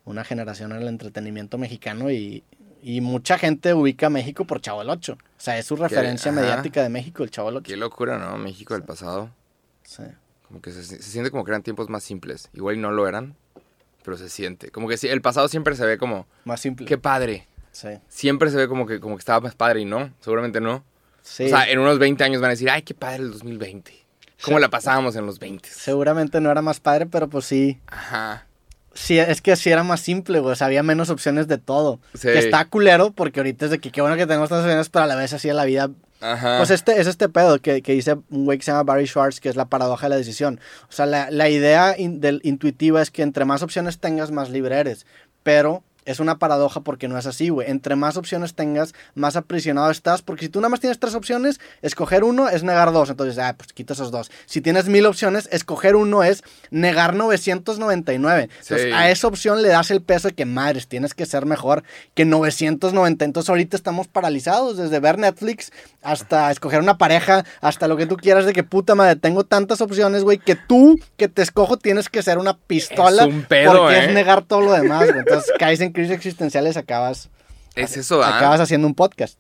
una generación en el entretenimiento mexicano y, y mucha gente ubica a México por Chavo del Ocho. O sea, es su referencia ajá. mediática de México, el Chavo del Ocho. Qué locura, ¿no? México del pasado. Sí. Como que se, se siente como que eran tiempos más simples. Igual no lo eran, pero se siente. Como que sí, el pasado siempre se ve como, Más simple. qué padre. Sí. Siempre se ve como que, como que estaba más padre y no, seguramente no. Sí. O sea, en unos 20 años van a decir, ay, qué padre el 2020. ¿Cómo Sí. la pasábamos en los 20? Seguramente no era más padre, pero pues sí. Ajá. Sí, es que sí era más simple, güey. O sea, había menos opciones de todo. Sí. Que está culero, porque ahorita es de que qué bueno que tenemos tantas opciones, pero a la vez así la vida. Ajá. Pues este, es este pedo que, que dice un güey que se llama Barry Schwartz, que es la paradoja de la decisión. O sea, la, la idea in- del intuitiva es que entre más opciones tengas, más libre eres. Pero es una paradoja porque no es así, güey. Entre más opciones tengas, más aprisionado estás. Porque si tú nada más tienes tres opciones, escoger uno es negar dos. Entonces, ah, pues quita esos dos. Si tienes mil opciones, escoger uno es negar 999. Entonces, Sí. a esa opción le das el peso de que, madres, tienes que ser mejor que 990. Entonces, ahorita estamos paralizados, desde ver Netflix hasta escoger una pareja, hasta lo que tú quieras, de que puta madre, tengo tantas opciones, güey, que tú, que te escojo, tienes que ser una pistola. Es un pedo, porque ¿eh? es negar todo lo demás, güey. Entonces, caes en crisis existenciales, acabas, es eso, ¿ah? acabas haciendo un podcast.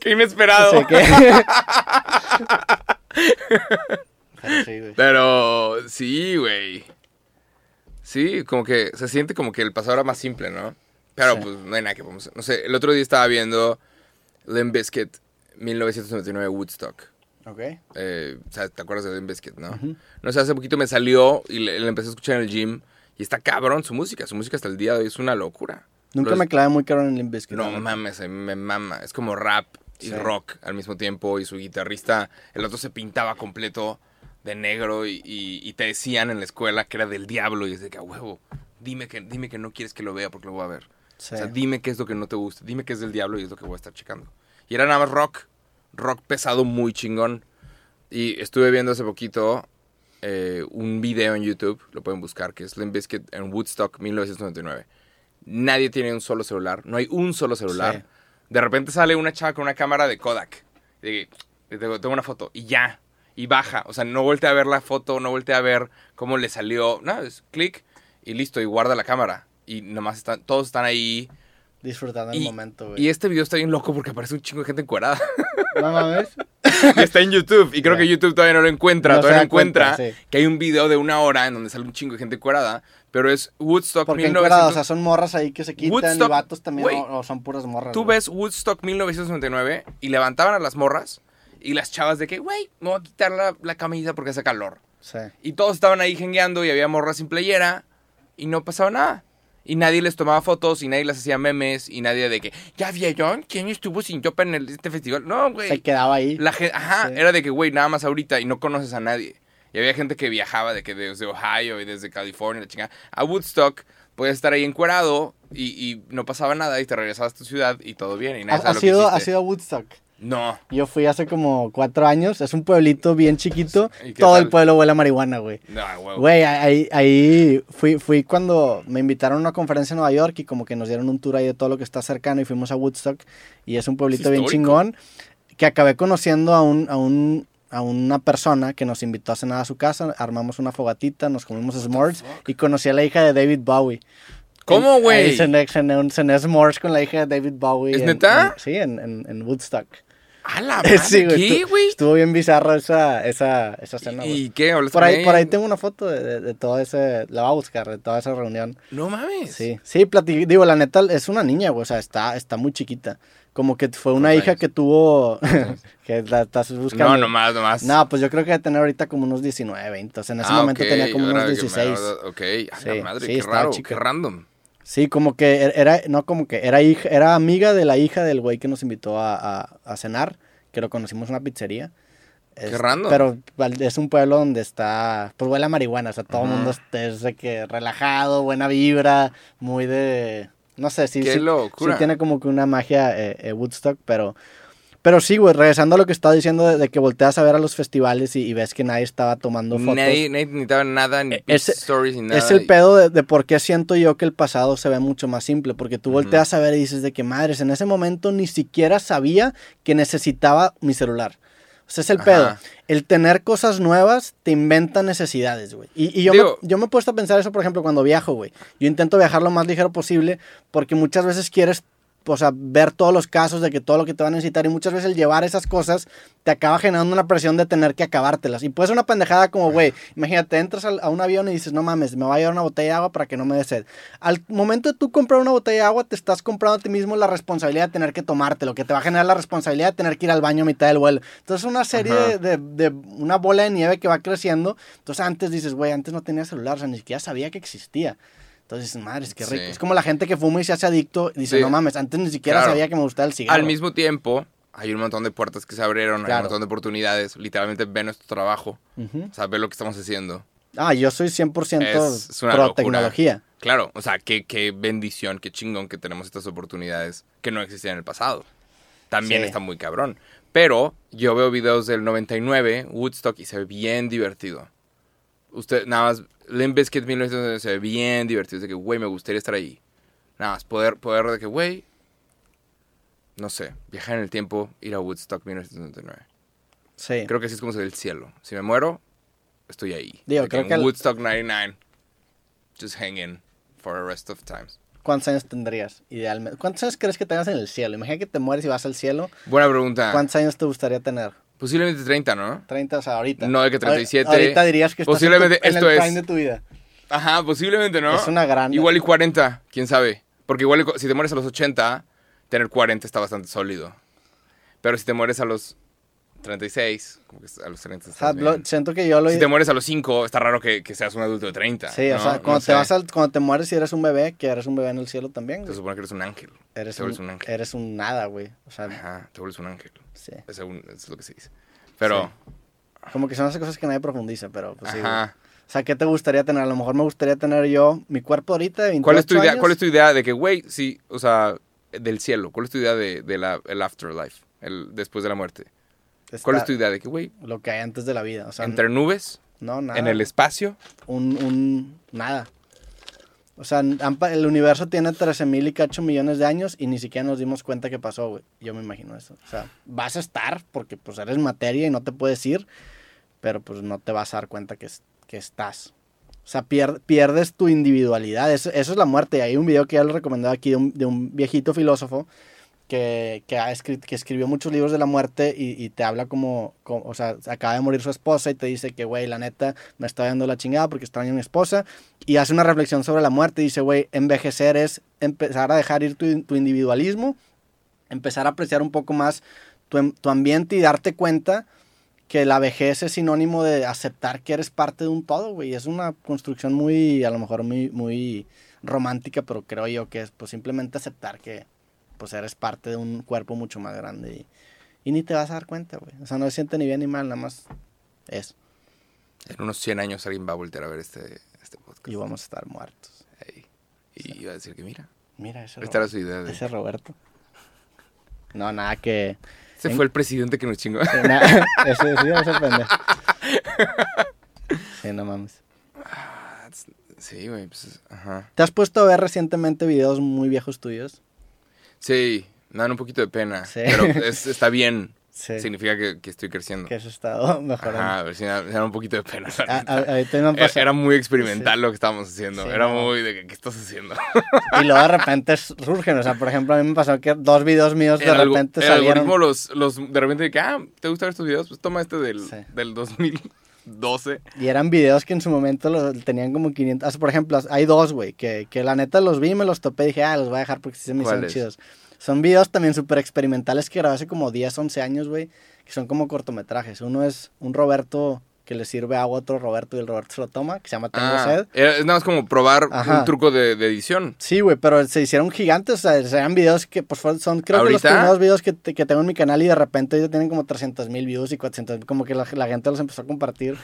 Qué inesperado. Pero *laughs* sí, güey. Pero sí, güey. Sí, como que se siente como que el pasado era más simple, ¿no? Pero Sí. pues no hay nada que podemos No sé, el otro día estaba viendo Limp Bizkit 1999 Woodstock. Ok. Eh, o sea, ¿te acuerdas de Limp Bizkit, no? No sé, hace poquito me salió y le, le empecé a escuchar en el gym. Y está cabrón su música. Su música hasta el día de hoy es una locura. Nunca Los- me clavé muy caro en Limp Bizkit. No neta. mames, me mama. Es como rap y Sí. rock al mismo tiempo. Y su guitarrista, el otro se pintaba completo de negro. Y, y- y te decían en la escuela que era del diablo. Y es de que a huevo, dime que, dime que no quieres que lo vea porque lo voy a ver. Sí. O sea, dime qué es lo que no te gusta. Dime que es del diablo y es lo que voy a estar checando. Y era nada más rock. Rock pesado muy chingón. Y estuve viendo hace poquito eh, un video en YouTube, lo pueden buscar, que es Limp Bizkit en Woodstock 1999. Nadie tiene un solo celular, no hay un solo celular. Sí. De repente sale una chava con una cámara de Kodak. Y tengo una foto y ya. Y baja. O sea, no voltea a ver la foto, no voltea a ver cómo le salió. No, es clic y listo. Y guarda la cámara. Y nomás están, todos están ahí. Disfrutando el momento, güey. y este video está bien loco porque aparece un chingo de gente encuerada. *laughs* No mames. y está en YouTube. Y creo que YouTube todavía no lo encuentra. No todavía no cuenta, encuentra sí. que hay un video de una hora en donde sale un chingo de gente encuerada. Pero es Woodstock Porque 1900. encuerados, o sea, son morras ahí que se quitan Woodstock, y vatos también, o, o son puras morras. Tú ves Woodstock 1999 y levantaban a las morras y las chavas de que, güey, me voy a quitar la, la camisa porque hace calor. Sí. Y todos estaban ahí jengueando y había morras sin playera y no pasaba nada. Y nadie les tomaba fotos y nadie les hacía memes y nadie de que, ¿ya vieron quién estuvo sin topa en el- este festival? No, güey. Se quedaba ahí. La gente, ajá, Sí. era de que, güey, nada más ahorita y no conoces a nadie. Y había gente que viajaba de que desde Ohio y desde California, la chingada, a Woodstock, podías estar ahí encuerado y, y no pasaba nada y te regresabas a tu ciudad y todo bien. Y nadie ¿Has, sabe has lo que ido, hiciste. has ido a Woodstock? No. Yo fui hace como cuatro años. Es un pueblito bien chiquito. ¿Y qué Todo el pueblo huele a marihuana, güey. No, güey. Güey, ahí, ahí fui, fui cuando me invitaron a una conferencia en Nueva York y como que nos dieron un tour ahí de todo lo que está cercano y fuimos a Woodstock y es un pueblito bien chingón que acabé conociendo a un, a un a una persona que nos invitó a cenar a su casa, armamos una fogatita, nos comimos s'mores y conocí a la hija de David Bowie. ¿Cómo, güey? Cené, cené cené s'mores con la hija de David Bowie. ¿Es en- neta? en- sí, en, en, en Woodstock. A la *laughs* madre, Sí, güey, ¿qué, güey? Estuvo bien bizarro esa, esa, esa cena, güey. ¿Y qué? ¿Hablaste Por ahí, por ahí tengo una foto de, de, de todo ese... La voy a buscar, de toda esa reunión. No mames. Sí, sí, plati- digo, la neta es una niña, güey, o sea, está, está muy chiquita. Como que fue una ¿Cuántos hija años? que tuvo... *laughs* que la estás buscando. No, nomás, nomás. No, pues yo creo que debe tener ahorita como unos 19, 20. O sea, en ese Ah, momento ok, tenía como yo unos era que me 16. acuerdo- Ok, a Sí, la madre, sí, qué raro, chica. qué random. Sí, como que er- era, no como que era hija, era amiga de la hija del güey que nos invitó a, a- a cenar, que lo conocimos en una pizzería. Este, random. Pero es un pueblo donde está, pues huele a marihuana, o sea, todo el mundo es, es de que relajado, buena vibra, muy de, no sé, sí, Qué sí, locura. sí tiene como que una magia eh, eh, Woodstock, pero, pero sí, güey, regresando a lo que estaba diciendo de, de que volteas a ver a los festivales y, y ves que nadie estaba tomando fotos. Nadie, nadie necesitaba nada, ni E- pitch stories, ni nada. Es el pedo de, de por qué siento yo que el pasado se ve mucho más simple, porque tú volteas a ver y dices de que madres, en ese momento ni siquiera sabía que necesitaba mi celular. O sea, es el Ajá. pedo. El tener cosas nuevas te inventa necesidades, güey. Y, y yo, Digo- me, yo me he puesto a pensar eso, por ejemplo, cuando viajo, güey. Yo intento viajar lo más ligero posible porque muchas veces quieres, o sea, ver todos los casos de que todo lo que te van a necesitar y muchas veces el llevar esas cosas te acaba generando una presión de tener que acabártelas. Y puede ser una pendejada como, güey, imagínate, entras a un avión y dices, no mames, me voy a llevar una botella de agua para que no me dé sed. Al momento de tú comprar una botella de agua, te estás comprando a ti mismo la responsabilidad de tener que tomarte, lo que te va a generar la responsabilidad de tener que ir al baño a mitad del vuelo. Entonces, una serie de, de- de una bola de nieve que va creciendo. Entonces, antes dices, güey, antes no tenía celular, o sea, ni siquiera sabía que existía. Entonces dices, madre, es que rico. Sí. Es como la gente que fuma y se hace adicto y dice, Sí. no mames, antes ni siquiera Claro. sabía que me gustaba el cigarro. Al mismo tiempo, hay un montón de puertas que se abrieron, hay un montón de oportunidades. Literalmente ve nuestro trabajo, Ujú. o sea, ve lo que estamos haciendo. Ah, yo soy 100% Es- es una pro locura. tecnología. Claro, o sea, qué, qué bendición, qué chingón que tenemos estas oportunidades que no existían en el pasado. También Sí. está muy cabrón. Pero yo veo videos del 99, Woodstock, y se ve bien divertido. Usted, nada más, Limp Bizkit 1999 se ve bien divertido. Es de que, güey, me gustaría estar ahí. Nada más, poder, poder de que, güey, no sé, viajar en el tiempo, ir a Woodstock 1999. Sí. Creo que así es como se ve el cielo. Si me muero, estoy ahí. Digo, creo en que el- Woodstock 99, just hanging for the rest of times. ¿Cuántos años tendrías idealmente? ¿Cuántos años crees que tengas en el cielo? Imagina que te mueres y vas al cielo. Buena pregunta. ¿Cuántos años te gustaría tener? Posiblemente 30, ¿no? 30, o sea, ahorita. No, de que 37. Ahor- Ahorita dirías que estás Posiblemente en, tu- en esto el es- prime de tu vida. Ajá, posiblemente, ¿no? Es una gran- Igual y 40, quién sabe. Porque igual y si te mueres a los 80, tener 40 está bastante sólido. Pero si te mueres a los 36, como que a los 30 O sea, lo- siento que yo lo... Si te mueres a los 5, está raro que, que seas un adulto de 30. Sí, o ¿no? sea, No cuando te sé. vas al, cuando te mueres y eres un bebé, que eres un bebé en el cielo también, Se supone que eres un ángel. Eres te un, vuelves un ángel. eres un nada, güey. O sea, Ajá, te vuelves un ángel. sí. Es, es lo que se dice. Pero, Como que son esas cosas que nadie profundiza, pero pues sí, ajá. O sea, ¿qué te gustaría tener? A lo mejor me gustaría tener yo mi cuerpo ahorita de 28 ¿Cuál es tu idea? años. ¿Cuál es tu idea de que, güey, sí, o sea, del cielo? ¿Cuál es tu idea de, de la, el afterlife, el después de la muerte? ¿Cuál es tu idea de que, güey, Lo que hay antes de la vida. O sea, entre nubes, no, nada. en el espacio? un, un nada. O sea, el universo tiene 13 mil y cacho millones de años y ni siquiera nos dimos cuenta que pasó, güey. Yo me imagino eso. O sea, vas a estar porque pues eres materia y no te puedes ir, pero pues no te vas a dar cuenta que, que estás. O sea, pier- pierdes tu individualidad. Eso, eso es la muerte. Hay un video que ya lo recomendaba aquí de un viejito filósofo que, ha escrit- que escribió muchos libros de la muerte y, y te habla como, como- o sea, acaba de morir su esposa y te dice que, güey, la neta, me está dando la chingada porque extraño a mi esposa. Y hace una reflexión sobre la muerte y dice, güey, envejecer es empezar a dejar ir tu, tu individualismo, empezar a apreciar un poco más tu, em- tu ambiente y darte cuenta que la vejez es sinónimo de aceptar que eres parte de un todo, güey. Es una construcción muy, a lo mejor muy, muy romántica, pero creo yo que es pues simplemente aceptar que pues eres parte de un cuerpo mucho más grande y, y ni te vas a dar cuenta, güey. O sea, no se siente ni bien ni mal, nada más es. En unos 100 años alguien va a voltear a ver este, este podcast. Y vamos a estar muertos. Ey. Y iba a decir que, mira, Mira ese esta era su idea. De... Ese Roberto. No, nada que... Ese en- fue el presidente que nos chingó. nada- *laughs* ese sí, ese pendejo. Sí, no mames. sí, güey, pues, ajá. ¿Te has puesto a ver recientemente videos muy viejos tuyos? Sí, dan un poquito de pena. Sí. Pero es, está bien. *laughs* Sí. Significa que, que, estoy creciendo. Que has estado *laughs* mejorando. Ajá, a ver si era un poquito de pena. Ah, a, a, a me era muy experimental sí. lo que estábamos haciendo. Sí, era muy de ¿qué estás haciendo? Y luego de *laughs* repente surgen. O sea, por ejemplo, a mí me pasó que dos videos míos de el repente salieron. El algoritmo los, los, de repente de que, ah, ¿te gustan estos videos? Pues toma este del, del 2000. 12. Y eran videos que en su momento tenían como 500. Por ejemplo, hay dos, güey, que, que, la neta los vi y me los topé y dije, ah, los voy a dejar porque sí se me hicieron chidos. Son videos también súper experimentales que grabé hace como 10, 11 años, güey, que son como cortometrajes. Uno es un Roberto que le sirve agua a otro Roberto y el Roberto se lo toma, que se llama Tengo Ah, sed. es nada más como probar Ajá. un truco de, de edición. Sí, güey, pero se hicieron gigantes, o sea, eran videos que pues son creo que los primeros videos que, que tengo en mi canal y de repente ya tienen como 300 mil views y 400 mil, como que la, la gente los empezó a compartir.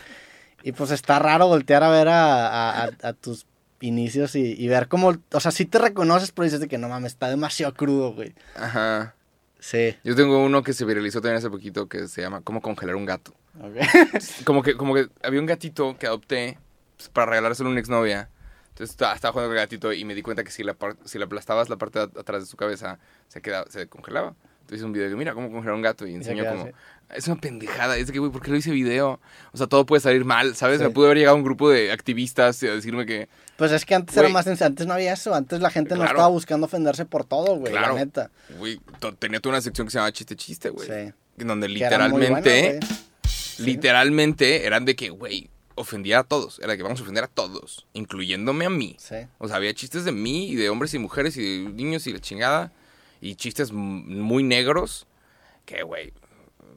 Y pues está raro voltear a ver a, a- a- a tus inicios y, y ver cómo, o sea, sí te reconoces, pero dices de que no mames, está demasiado crudo, güey. Ajá. Sí. Yo tengo uno que se viralizó también hace poquito que se llama ¿Cómo congelar un gato? *laughs* Como que, como que había un gatito que adopté pues, para regalárselo a una exnovia. Entonces estaba, estaba jugando con el gatito y me di cuenta que si, la si le aplastabas la parte de at- atrás de su cabeza, se, quedaba, se congelaba. Entonces hice un video de que mira cómo congelar un gato y se enseñó como... Es una pendejada. Es de que, güey, ¿por qué lo hice video? O sea, todo puede salir mal, ¿sabes? Sí. Me pudo haber llegado un grupo de activistas a decirme que... Pues es que antes era más antes no había eso, antes la gente no estaba buscando ofenderse por todo, güey, Claro. la neta. Güey, tenía toda una sección que se llamaba Chiste Chiste, güey. Sí. En donde literalmente... literalmente eran de que, güey, ofendía a todos. Era de que vamos a ofender a todos, incluyéndome a mí. Sí. O sea, había chistes de mí y de hombres y mujeres y de niños y la chingada. Y chistes muy negros. Que, güey,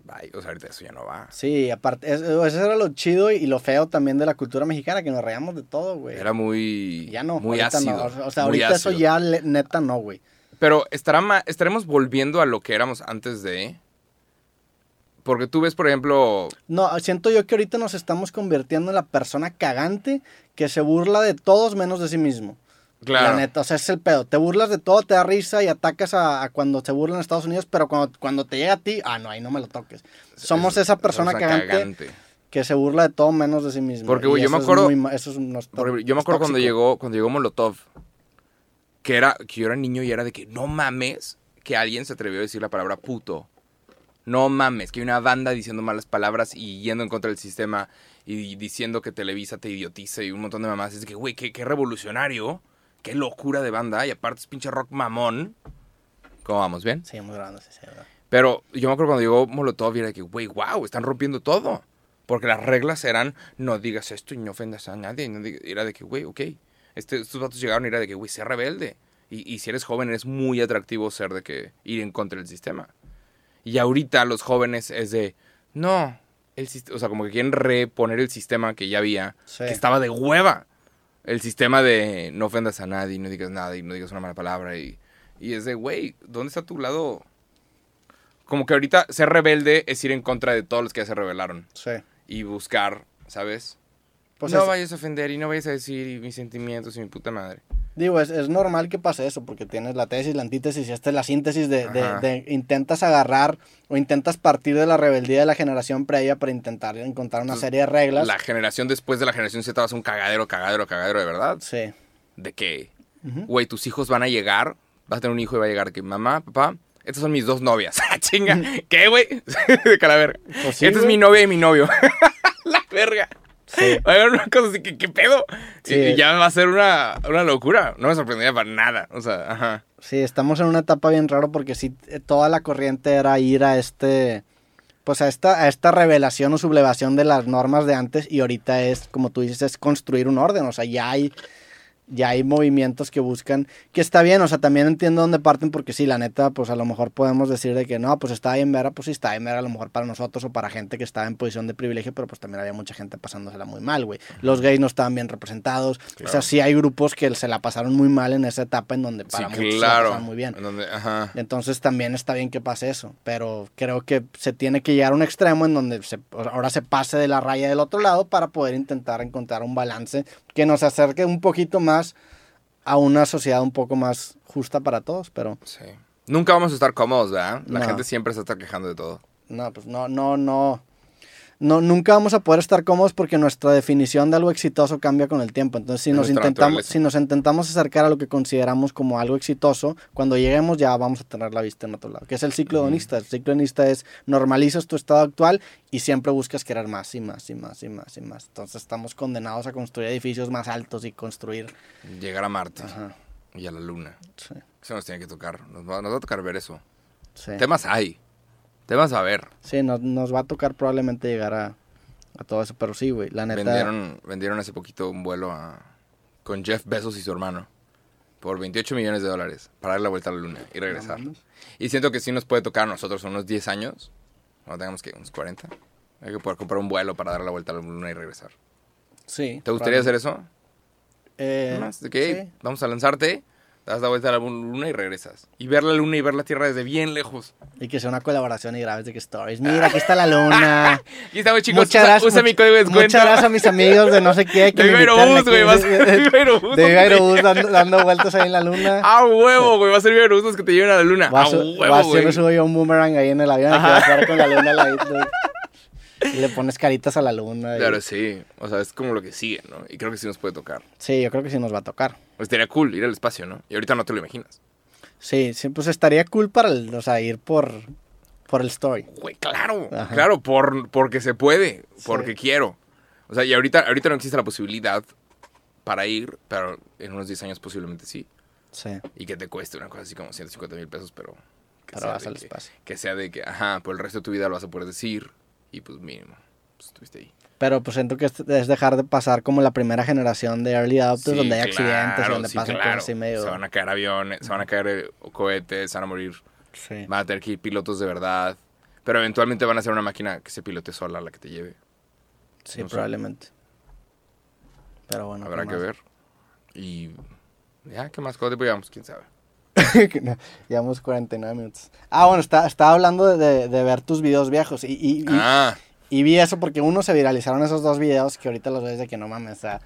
bye. O sea, ahorita eso ya no va. Sí, aparte, es- eso era lo chido y lo feo también de la cultura mexicana, que nos reíamos de todo, güey. Era muy. Ya no, Muy ácido. no. O sea, ahorita eso ya le- neta no, güey. Pero estará ma- estaremos volviendo a lo que éramos antes de. Porque tú ves, por ejemplo. No, siento yo que ahorita nos estamos convirtiendo en la persona cagante que se burla de todos menos de sí mismo. Claro. La neta, o sea, es el pedo. Te burlas de todo, te da risa y atacas a, a cuando se burlan en Estados Unidos, pero cuando, cuando te llega a ti, ah, no, ahí no me lo toques. Somos es- esa persona cagante, cagante. que se burla de todo menos de sí mismo. Porque, güey, yo me es acuerdo- muy eso es- no está- Por ejemplo, yo me acuerdo cuando llegó, cuando llegó Molotov, que era, que yo era niño y era de que no mames que alguien se atrevió a decir la palabra puto. No mames, que hay una banda diciendo malas palabras y yendo en contra del sistema y diciendo que Televisa te idiotiza y un montón de mamás. Es que, güey, qué, qué revolucionario, qué locura de banda y aparte es pinche rock mamón. ¿Cómo vamos? ¿Bien? Muy grande, sí, sí. Pero yo me acuerdo cuando llegó Molotov y era de que, güey, wow, están rompiendo todo. Porque las reglas eran, no digas esto y no ofendas a nadie. no Era de que, güey, ok. Este, estos vatos llegaron y era de que, güey, sé rebelde. Y, y si eres joven es muy atractivo ser de que ir en contra del sistema. Y ahorita los jóvenes es de, no, el o sea, como que quieren reponer el sistema que ya había, Sí. que estaba de hueva. El sistema de no ofendas a nadie, no digas nada y no digas una mala palabra. Y, y es de, güey, ¿dónde está tu lado? Como que ahorita ser rebelde es ir en contra de todos los que ya se rebelaron. Sí. Y buscar, ¿sabes? Pues no es- vayas a ofender y no vayas a decir y mis sentimientos y mi puta madre. Digo, es, es normal que pase eso, porque tienes la tesis, la antítesis y esta es la síntesis de, de- de intentas agarrar o intentas partir de la rebeldía de la generación previa para intentar encontrar una Entonces, serie de reglas. La generación después de la generación Z va a ser un cagadero, cagadero, cagadero de verdad. Sí. De que, güey, tus hijos van a llegar, vas a tener un hijo y va a llegar que, mamá, papá, estas son mis dos novias. *laughs* ¡Ah, Chinga, ¿qué, güey? *laughs* de calavera. Pues sí, Esta es mi novia y mi novio. *laughs* la verga. Sí. Va a haber una cosa así que, ¿qué pedo? Sí. Y, y ya va a ser una, una locura. No me sorprendería para nada. O sea, ajá. Sí, estamos en una etapa bien raro porque sí, eh, toda la corriente era ir a este, pues a esta, a esta revelación o sublevación de las normas de antes y ahorita es, como tú dices, es construir un orden, o sea, ya hay, ya hay movimientos que buscan, que está bien, o sea, también entiendo dónde parten porque sí, la neta, pues a lo mejor podemos decir de que no, pues está bien ver, pues sí está bien ver a lo mejor para nosotros o para gente que estaba en posición de privilegio, pero pues también había mucha gente pasándosela muy mal, güey. Los gays no estaban bien representados, o sea, Claro. sí hay grupos que se la pasaron muy mal en esa etapa en donde para sí, muchos se la claro. pasaron muy bien. En donde- ajá. Entonces también está bien que pase eso, pero creo que se tiene que llegar a un extremo en donde se, ahora se pase de la raya del otro lado para poder intentar encontrar un balance que nos acerque un poquito más a una sociedad un poco más justa para todos, pero Sí. Nunca vamos a estar cómodos, ¿verdad? La No. gente siempre se está quejando de todo. no, pues no, no, no. No, nunca vamos a poder estar cómodos porque nuestra definición de algo exitoso cambia con el tiempo. Entonces, si nos, intentamos, si nos intentamos acercar a lo que consideramos como algo exitoso, cuando lleguemos ya vamos a tener la vista en otro lado, que es el ciclo hedonista. El ciclo hedonista es normalizas tu estado actual y siempre buscas querer más y más y más y más y más. Entonces, estamos condenados a construir edificios más altos y construir... Llegar a Marte Ajá, y a la Luna. sí, Eso nos tiene que tocar. Nos va, nos va a tocar ver eso. sí. Temas hay. Temas a ver. Sí, nos, nos va a tocar probablemente llegar a, a todo eso, pero sí, güey, la neta... Vendieron, vendieron hace poquito un vuelo a, con Jeff Bezos y su hermano por 28 millones de dólares para dar la vuelta a la luna y regresar. No. Y siento que sí nos puede tocar a nosotros unos 10 años, cuando tengamos que unos 40. Hay que poder comprar un vuelo para dar la vuelta a la luna y regresar. Sí. ¿Te gustaría hacer eso? Eh, más, de sí. vamos a lanzarte, das la vuelta a la luna y regresas. Y ver la luna y ver la Tierra desde bien lejos. Y que sea una colaboración y grabes de que stories. Mira, aquí está la luna. *laughs* Está, güey, chicos, Muchas usa, gracias, usa much- mi código de descuento. Muchas gracias a mis amigos de no sé qué. Que De Aerobús, aquí. güey, va a ser Aerobús, De. Aerobús dando, dando vueltas ahí en la luna. *laughs* ¡A huevo, güey! Va a ser bien los que te lleven a la luna. Va ¡A su- huevo, va a güey! subo yo un boomerang ahí en el avión. que va a estar con la luna güey. *laughs* Y *laughs* le pones caritas a la luna. y- Claro, sí. O sea, es como lo que sigue, ¿no? Y creo que sí nos puede tocar. Sí, yo creo que sí nos va a tocar. Pues estaría cool ir al espacio, ¿no? Y ahorita no te lo imaginas. Sí, sí, pues estaría cool para el, o sea, ir por, por el story. Güey, claro. Ajá. Claro, por, porque se puede. Sí. Porque quiero. O sea, y ahorita, ahorita no existe la posibilidad para ir, pero en unos 10 años posiblemente sí. Sí, Y que te cueste una cosa así como 150 mil pesos, pero... Que pero vas al que- espacio. Que sea de que, ajá, por el resto de tu vida lo vas a poder decir. Y pues mínimo, pues estuviste ahí. Pero pues siento que es, dejar de pasar como la primera generación de early adopters Sí, donde hay accidentes, claro, donde sí, pasan claro. cosas así medio... Se van a caer aviones, se van a caer eh, cohetes, se van a morir. Sí. Van a tener que ir pilotos de verdad. Pero eventualmente van a ser una máquina que se pilote sola la que te lleve. Sí, No sé. probablemente. Pero bueno. Habrá ¿qué que ver. Y ya, ¿qué más? ¿Cuánto tiempo llevamos? ¿Quién sabe? *laughs* No, Llevamos 49 minutos. Ah, bueno, está- estaba hablando de, de- ver tus videos viejos. Y, y- y- Ah, y vi eso porque uno se viralizaron esos dos videos que ahorita los ves de que no mames, o sea,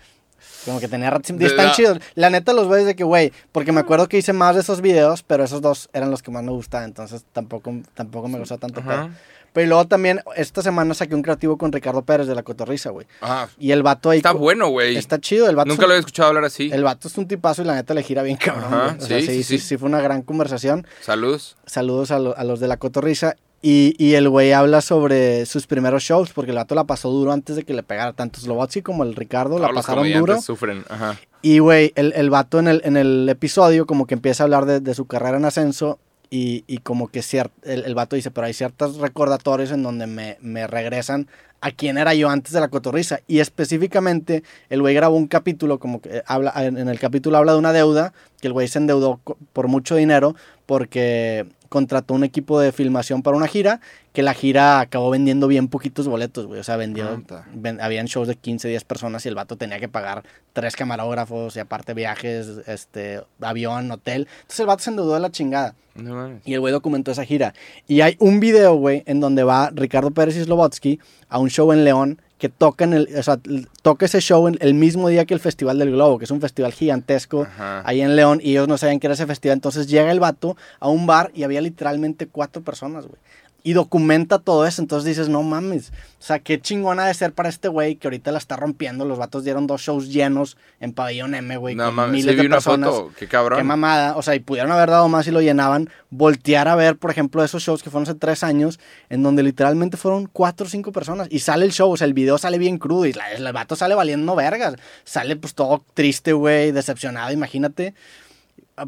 como que tenía rato. y De Están la- chidos. La neta los ves de que, güey, porque me acuerdo que hice más de esos videos, pero esos dos eran los que más me gustaban, entonces tampoco, tampoco me gustó tanto. Pero, pero luego también, esta semana saqué un creativo con Ricardo Pérez de La Cotorrisa, güey. ajá. Y el vato ahí. Está bueno, güey. Está chido, el vato. Nunca un- lo había escuchado hablar así. El vato es un tipazo y la neta le gira bien cabrón. Ajá. O sea, sí, sí, sí, sí, fue una gran conversación. Salud. Saludos a, lo- a los de la cotorriza. Y, y el güey habla sobre sus primeros shows, porque el vato la pasó duro antes de que le pegara. Tanto Slobotsky como el Ricardo la Todos los pasaron comediantes duro. sufren. Ajá. Y güey, el, el vato en el, en el episodio como que empieza a hablar de, de su carrera en ascenso y, y como que cier- el, el vato dice, pero hay ciertos recordatorios en donde me, me regresan a quién era yo antes de la cotorriza. Y específicamente el güey grabó un capítulo, como que habla, en el capítulo habla de una deuda, que el güey se endeudó por mucho dinero porque contrató un equipo de filmación para una gira, que la gira acabó vendiendo bien poquitos boletos, güey. O sea, vendió, ven- habían shows de 15, 10 personas y el vato tenía que pagar tres camarógrafos y aparte viajes, este, avión, hotel. Entonces el vato se endeudó de la chingada. No. Y el güey documentó esa gira. Y hay un video, güey, en donde va Ricardo Pérez y Slobotsky a un show en León que tocan el, o sea, toca ese show en- el mismo día que el Festival del Globo, que es un festival gigantesco Ajá. ahí en León, y ellos no sabían que era ese festival. Entonces llega el vato a un bar y había literalmente cuatro personas, güey. Y documenta todo eso, entonces dices, no mames, o sea, qué chingona de ser para este güey que ahorita la está rompiendo. Los vatos dieron dos shows llenos en Pabellón M, güey, No con mames, miles sí vi de una personas. foto. Qué cabrón. Qué mamada. O sea, y pudieron haber dado más y lo llenaban. Voltear a ver, por ejemplo, esos shows que fueron hace tres años, en donde literalmente fueron cuatro o cinco personas. Y sale el show, o sea, el video sale bien crudo y el vato sale valiendo vergas. Sale pues todo triste, güey, decepcionado, imagínate.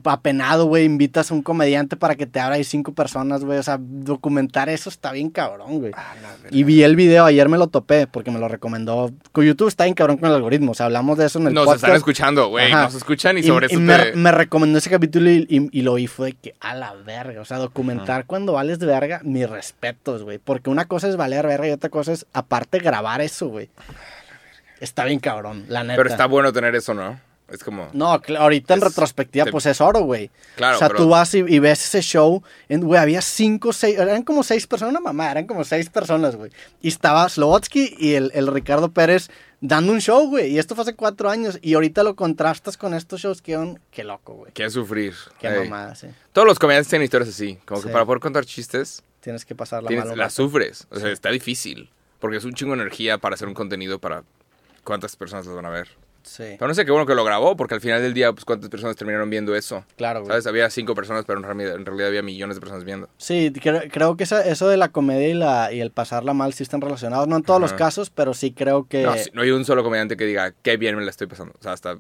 Apenado, güey, invitas a un comediante para que te abra y cinco personas, güey. O sea, documentar eso está bien cabrón, güey. Ah. Y vi el video, ayer me lo topé porque me lo recomendó. Con YouTube está bien cabrón con el algoritmo. O sea, hablamos de eso en el Nos podcast. están escuchando, güey. Nos escuchan y sobre eso me, te... me recomendó ese capítulo y, y- y lo vi fue de que a la verga. O sea, documentar cuando vales de verga, mis respetos, güey. Porque una cosa es valer verga y otra cosa es, aparte, grabar eso, güey. Está bien cabrón, la neta. Pero está bueno tener eso, ¿no? Es como... No, ahorita en retrospectiva, te- pues es oro, güey. Claro, o sea, pero- tú vas y, y ves ese show, en- güey, había cinco, seis, eran como seis personas, una mamá, eran como seis personas, güey. Y estaba Slobotsky y el, el Ricardo Pérez dando un show, güey. Y esto fue hace cuatro años. Y ahorita lo contrastas con estos shows que son, qué loco, güey. Qué sufrir. Qué Ey. mamada, sí. Todos los comediantes tienen historias así. Como que para poder contar chistes, Tienes que pasar la mala las sufres. O sea, está difícil. Porque es un chingo de energía para hacer un contenido para cuántas personas lo van a ver. Sí. Pero no sé qué bueno que lo grabó, porque al final del día, pues cuántas personas terminaron viendo eso. Claro, güey. ¿Sabes? Había cinco personas, pero en realidad, en realidad había millones de personas viendo. Sí, creo, creo que esa- eso de la comedia y, la, y el pasarla mal sí están relacionados. No en todos los casos, pero sí creo que... No, sí, no hay un solo comediante que diga, qué bien me la estoy pasando. O sea, hasta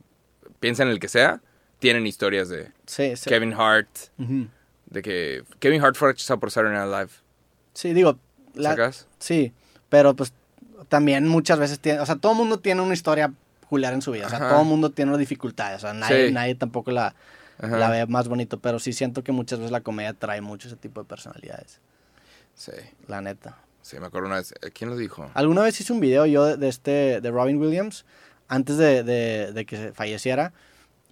piensa en el que sea, tienen historias de sí, sí. Kevin Hart, de que Kevin Hart fue rechazado por Saturday Night Live. Sí, digo... la- ¿Sacas? Sí, pero pues también muchas veces tiene... O sea, todo el mundo tiene una historia en su vida. O sea, Ajá. todo el mundo tiene dificultades. O sea, nadie, Sí. nadie tampoco la, la ve más bonito. Pero sí siento que muchas veces la comedia trae mucho ese tipo de personalidades. Sí, La neta. sí, me acuerdo una vez. ¿Quién lo dijo? Alguna vez hice un video yo de, de este, de Robin Williams, antes de, de- de que falleciera,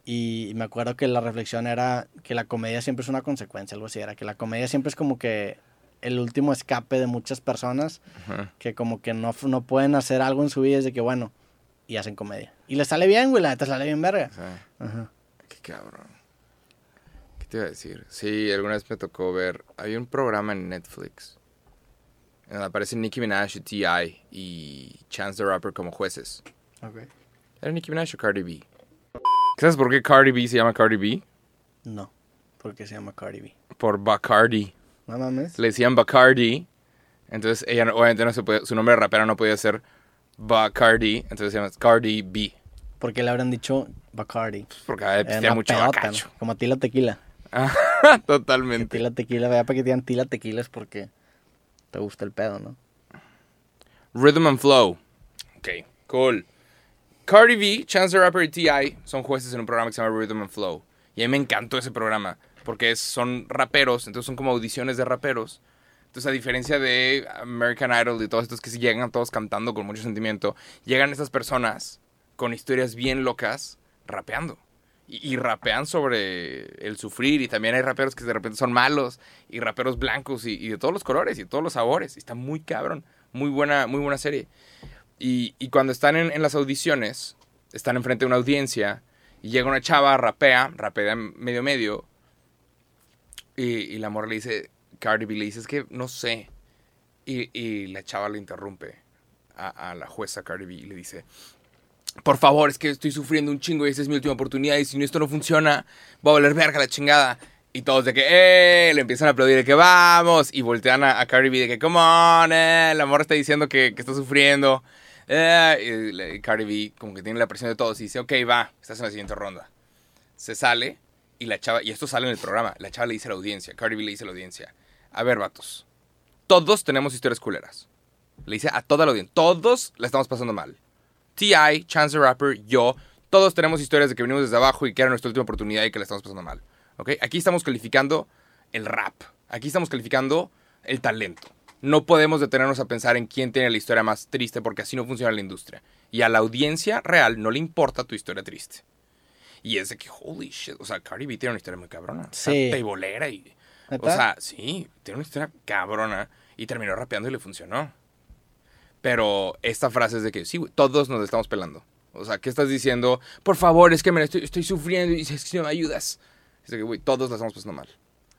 y me acuerdo que la reflexión era que la comedia siempre es una consecuencia, algo así, era que la comedia siempre es como que el último escape de muchas personas Ajá. que como que no, no pueden hacer algo en su vida, es de que bueno, y hacen comedia. Y les sale bien, güey, la neta sale bien verga. Sea, Ajá. qué cabrón. ¿Qué te iba a decir? Sí, alguna vez me tocó ver. Había un programa en Netflix. En donde aparecen Nicki Minaj y T.I. y Chance the Rapper como jueces. ¿Era Nicki Minaj o Cardi B? ¿Sabes por qué Cardi B se llama Cardi B? No, porque se llama Cardi B. Por Bacardi. No mames. Le decían Bacardi. Entonces ella obviamente no se podía, su nombre de rapera no podía ser Bacardi. Entonces se llama Cardi B. Porque le habrán dicho Bacardi. Pues Porque a Era pistear una mucho bacacho. ¿no? Como a ti la tequila. *laughs* Totalmente. Tila tequila, vea para que digan tila tequila es porque te gusta el pedo, ¿no? Rhythm and Flow. Ok, cool. Cardi B, Chance the Rapper y T.I. son jueces en un programa que se llama Rhythm and Flow. Y a mí me encantó ese programa. Porque son raperos, entonces son como audiciones de raperos. Entonces, a diferencia de American Idol y todos estos que llegan todos cantando con mucho sentimiento, llegan estas personas con historias bien locas rapeando. Y, rapean sobre el sufrir. Y también hay raperos que de repente son malos. Y raperos blancos y, de todos los colores y de todos los sabores. Y está muy cabrón. Muy buena, muy buena serie. Y, cuando están en, en las audiciones, están enfrente de una audiencia. Y llega una chava, rapea, rapea medio medio. Y, y la morra le dice, Cardi B le dice, es que no sé. Y, y la chava le interrumpe a, la jueza Cardi B y le dice, por favor, es que estoy sufriendo un chingo y esta es mi última oportunidad y si esto no funciona, va a valer verga la chingada. Y todos de que, ¡eh! Le empiezan a aplaudir de que vamos. Y voltean a, a Cardi B de que, come on, eh. La está diciendo que, que está sufriendo. Eh, Cardi B como que tiene la presión de todos y dice, ok, va, estás en la siguiente ronda. Se sale y la chava, y esto sale en el programa, la chava le dice a la audiencia, Cardi B le dice a la audiencia, a ver, vatos, todos tenemos historias culeras. Le dice a toda la audiencia, todos la estamos pasando mal. T.I., Chance the Rapper, yo, todos tenemos historias de que venimos desde abajo y que era nuestra última oportunidad y que la estamos pasando mal. ¿Ok? Aquí estamos calificando el rap. Aquí estamos calificando el talento. No podemos detenernos a pensar en quién tiene la historia más triste porque así no funciona la industria. Y a la audiencia real no le importa tu historia triste. Y es de que, holy shit, o sea, Cardi B tiene una historia muy cabrona. O sea, Sí. O sea, sí, tiene una historia cabrona y terminó rapeando y le funcionó. Pero esta frase es de que, sí, todos nos estamos pelando. O sea, ¿qué estás diciendo? Por favor, es que me estoy, estoy sufriendo y es que no me ayudas. Es de que, güey, todos la estamos pasando mal.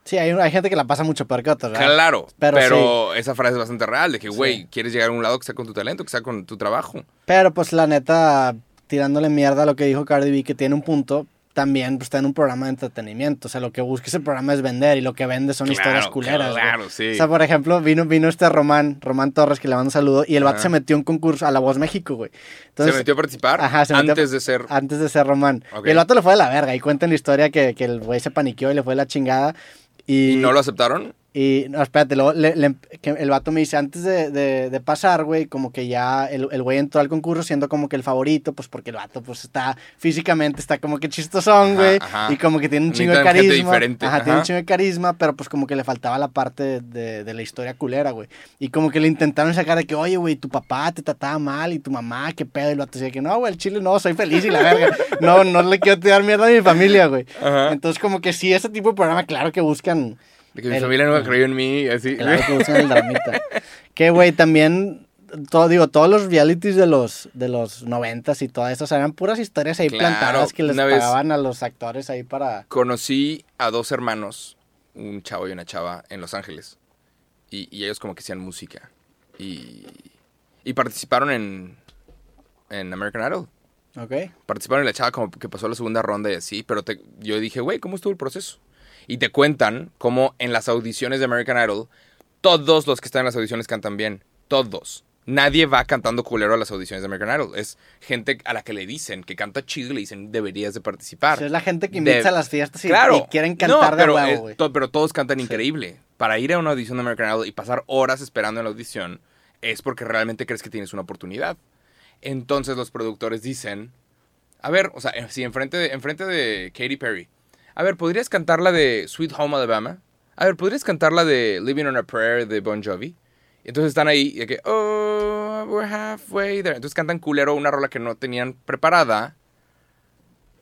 Sí, hay, hay gente que la pasa mucho peor que otros, ¿verdad? Claro, Pero pero, esa frase es bastante real, de que, Sí. güey, quieres llegar a un lado que sea con tu talento, que sea con tu trabajo. Pero pues la neta, tirándole mierda a lo que dijo Cardi B, que tiene un punto, también pues, está en un programa de entretenimiento. O sea, lo que busca ese programa es vender y lo que vende son historias Claro, culeras. güey. Claro, sí. O sea, por ejemplo, vino, vino este Román, Román Torres, que le mando un saludo, y el vato se metió un concurso a La Voz México, güey. Entonces, se metió a participar Ajá, se metió antes de ser... antes de ser Román. Ok. Y el vato le fue de la verga, y cuentan la historia que, que el güey se paniqueó y le fue de la chingada. Y, ¿Y no lo aceptaron? Y, no, espérate, luego le- le- que el vato me dice, antes de, de- de pasar, güey, como que ya el, el güey entró al concurso siendo como que el favorito, pues porque el vato, pues está, físicamente está como que chistosón, güey, y como que tiene un chingo de carisma. Ajá, tiene un chingo de carisma, pero pues como que le faltaba la parte de, de la historia culera, güey. Y como que le intentaron sacar de que, oye, güey, tu papá te trataba mal y tu mamá, qué pedo, y el vato decía que no, güey, el chile no, soy feliz y la verga. *laughs* No, no le quiero tirar mierda a mi familia, güey. Entonces como que sí, ese tipo de programa, claro que buscan... De que mi el- familia nunca creyó en mí así. Claro que usan el dramita. que, güey, también, todo, digo, todos los realities de los, de los noventas y todo eso, o sea, eran puras historias ahí Claro, plantadas que les pagaban a los actores ahí para... Conocí a dos hermanos, un chavo y una chava, en Los Ángeles. Y, y ellos como que hacían música. Y, Y participaron en, en American Idol. Ok. Participaron en la chava como que pasó la segunda ronda y así, pero te- yo dije, güey, ¿cómo estuvo el proceso? Y te cuentan cómo en las audiciones de American Idol, todos los que están en las audiciones cantan bien. Todos. Nadie va cantando culero a las audiciones de American Idol. Es gente a la que le dicen que canta chido y le dicen, deberías de participar. O sea, es la gente que invita De- a las fiestas y, Claro. y quieren cantar No, de pero, huevo, es- güey. to- pero todos cantan increíble. Para ir a una audición de American Idol y pasar horas esperando en la audición es porque realmente crees que tienes una oportunidad. Entonces los productores dicen, a ver, o sea, si enfrente de, enfrente de Katy Perry, a ver, ¿podrías cantar la de Sweet Home Alabama? A ver, ¿podrías cantar la de Living on a Prayer de Bon Jovi? Y entonces están ahí y que, oh, we're halfway there. Entonces cantan culero una rola que no tenían preparada.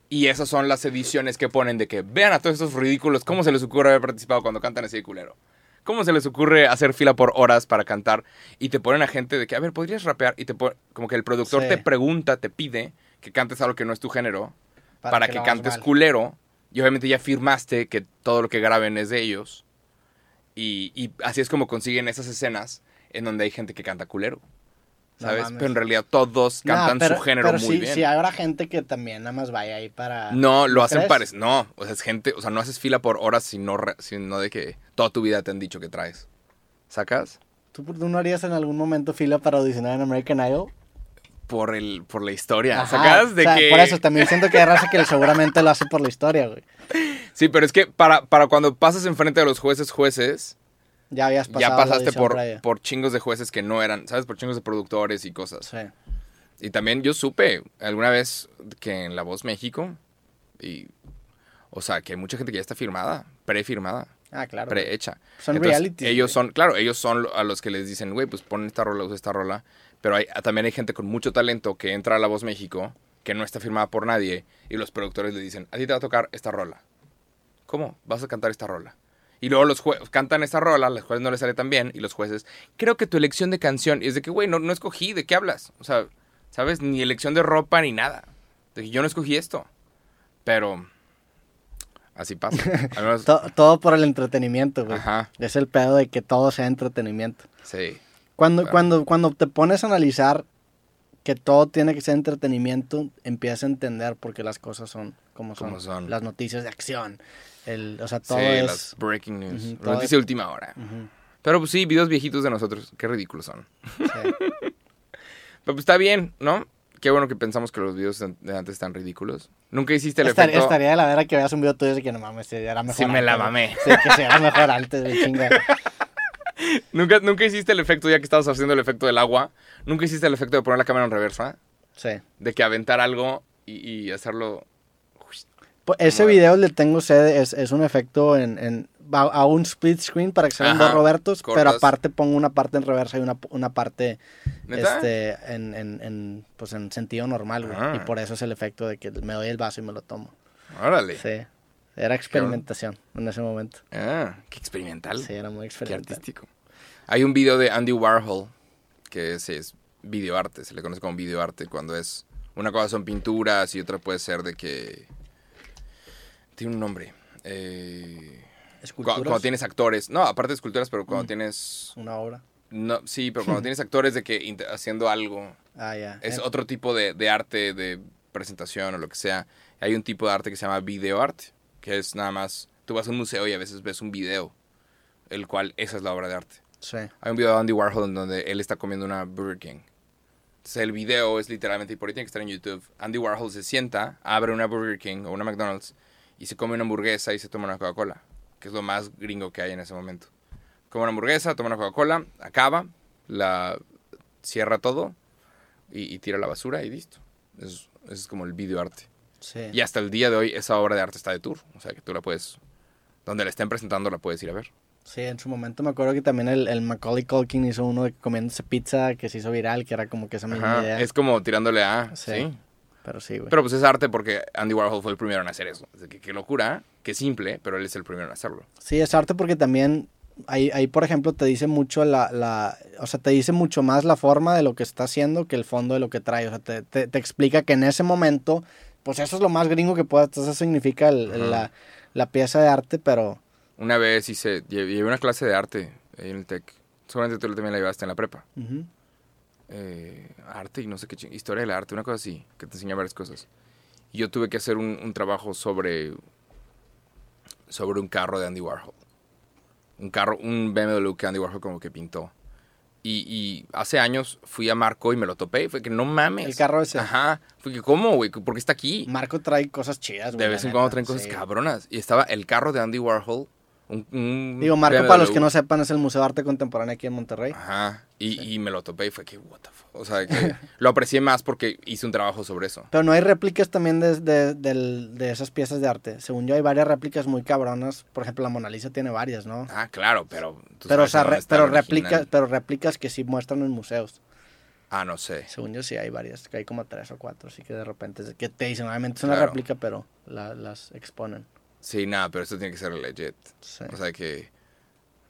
Y esas son las ediciones que ponen de que vean a todos estos ridículos, ¿cómo se les ocurre haber participado cuando cantan así de culero? ¿Cómo se les ocurre hacer fila por horas para cantar? Y te ponen a gente de que, a ver, ¿podrías rapear? Y te pon- como que el productor Sí. te pregunta, te pide que cantes algo que no es tu género Para para, que cantes mal. culero. Y obviamente ya firmaste que todo lo que graben es de ellos. Y, y así es como consiguen esas escenas en donde hay gente que canta culero. ¿Sabes? pero en realidad todos cantan pero- su género pero muy sí, bien. Sí, habrá gente que también nada más vaya ahí para... No, lo hacen pares. No, o sea, es gente, o sea, no haces fila por horas, sino, sino de que toda tu vida te han dicho que traes. ¿Sacas? ¿Tú, tú no harías en algún momento fila para audicionar en American Idol? Por el, por la historia. Ajá, ¿Sacas? De o sea, que. Por eso también siento que hay raza que seguramente lo hace por la historia, güey. Sí, pero es que para, para cuando pasas enfrente de los jueces, jueces, Ya habías pasado ya pasaste por, previa. por chingos de jueces que no eran, ¿sabes? Por chingos de productores y cosas. Sí. Y también yo supe alguna vez que en La Voz México, y, o sea, que hay mucha gente que ya está firmada, prefirmada. Ah, claro. prehecha. Son Entonces, realities, Ellos güey. son, claro, ellos son a los que les dicen, güey, pues pon esta rola, usa esta rola. Pero hay, también hay gente con mucho talento que entra a La Voz México, que no está firmada por nadie, y los productores le dicen, a ti te va a tocar esta rola. ¿Cómo? Vas a cantar esta rola. Y luego los jueces cantan esta rola, los jueces no les sale tan bien, y los jueces, creo que tu elección de canción, y es de que, güey, no, no escogí, ¿de qué hablas? O sea, ¿sabes? Ni elección de ropa ni nada. De que yo no escogí esto. Pero, así pasa. *laughs* Al menos- To- todo por el entretenimiento, güey. Ajá, Es el pedo de que todo sea entretenimiento. sí. Cuando, Claro. cuando, cuando te pones a analizar que todo tiene que ser entretenimiento, empiezas a entender por qué las cosas son como son. Como son. Las noticias de acción. El, o sea, todo sí, es... las breaking news. Todo noticia de última hora. Pero pues sí, videos viejitos de nosotros. Qué ridículos son. sí. *laughs* Pero pues está bien, ¿no? Qué bueno que pensamos que los videos de antes están ridículos. Nunca hiciste el Estar- efecto... Estaría de la vera que veas un video tuyo y de que no mames, era mejor Sí me la mamé. Sí, que se era mejor antes, de *laughs* chinga. *laughs* ¿Nunca, nunca hiciste el efecto, ya que estabas haciendo el efecto del agua. Nunca hiciste el efecto de poner la cámara en reversa. Sí. De que aventar algo y, y hacerlo... Pues ese video le tengo sed, es, es un efecto en, en a, a un split screen para que se vean dos Robertos, pero aparte pongo una parte en reversa y una, una parte este en, en, en, pues en sentido normal, güey. Y por eso es el efecto de que me doy el vaso y me lo tomo. Órale. Sí. Era experimentación en ese momento. Ah, qué experimental. Sí, era muy Qué experimental. artístico. Hay un video de Andy Warhol que es, es videoarte, se le conoce como videoarte cuando es una cosa son pinturas y otra puede ser de que tiene un nombre. Eh, cu- Esculturas, cuando, tienes actores, no, aparte de esculturas, pero cuando tienes una obra. no, sí, pero cuando *laughs* tienes actores de que haciendo algo Ah, ya. es Eh, otro tipo de, de arte, de presentación o lo que sea. Hay un tipo de arte que se llama videoarte, que es nada más, tú vas a un museo y a veces ves un video, el cual esa es la obra de arte. sí. Hay un video de Andy Warhol en donde él está comiendo una Burger King. Entonces el video es literalmente, y por ahí tiene que estar en YouTube, Andy Warhol se sienta, abre una Burger King o una McDonald's y se come una hamburguesa y se toma una Coca-Cola, que es lo más gringo que hay en ese momento. Come una hamburguesa, toma una Coca-Cola, acaba, la cierra todo y, y tira la basura y listo. Es- es como el video arte. Sí. Y hasta el día de hoy esa obra de arte está de tour. O sea que tú la puedes, donde la estén presentando la puedes ir a ver. Sí, en su momento me acuerdo que también el, el Macaulay Culkin hizo uno de comiéndose pizza que se hizo viral, que era como que esa misma Ajá, idea. Es como tirándole a... Sí. sí. Pero sí, güey. Pero pues es arte porque Andy Warhol fue el primero en hacer eso. Así que qué locura, qué simple, pero él es el primero en hacerlo. Sí, es arte porque también ahí, ahí por ejemplo, te dice mucho la, la, o sea, te dice mucho más la forma de lo que está haciendo que el fondo de lo que trae. O sea, te, te, te explica que en ese momento, pues eso es lo más gringo que pueda, eso significa el- la, la pieza de arte, pero Una vez hice, lle- llevé una clase de arte ahí en el TEC. Seguramente tú también la llevaste en la prepa. eh, arte y no sé qué, historia del arte, una cosa así, que te enseña varias cosas. Y yo tuve que hacer un, un trabajo sobre, sobre un carro de Andy Warhol. Un carro, un BMW que Andy Warhol como que pintó. Y, y hace años fui a Marco y me lo topé fue que no mames. El carro ese. Ajá. Fue que, ¿cómo, güey? ¿Por qué está aquí? Marco trae cosas chidas, güey. De vez en cuando traen cosas sí. cabronas. Y estaba el carro de Andy Warhol. Un, un Digo, Marco, BMW. para los que no sepan, es el Museo de Arte Contemporáneo aquí en Monterrey. Ajá. Y, y me lo topé y fue que, what the fuck. O sea, que *laughs* lo aprecié más porque hice un trabajo sobre eso. Pero no hay réplicas también de, de, de esas piezas de arte. Según yo, hay varias réplicas muy cabronas. Por ejemplo, la Mona Lisa tiene varias, ¿no? Ah, claro, pero. Pero, o sea, re- pero, réplicas, pero réplicas que sí muestran en museos. Ah, no sé. Según yo, sí hay varias. Que hay como tres o cuatro. Así que de repente, que te dicen, obviamente es una Claro. réplica, pero la- las exponen. Sí, nada, pero esto tiene que ser legit. Sí. O sea que.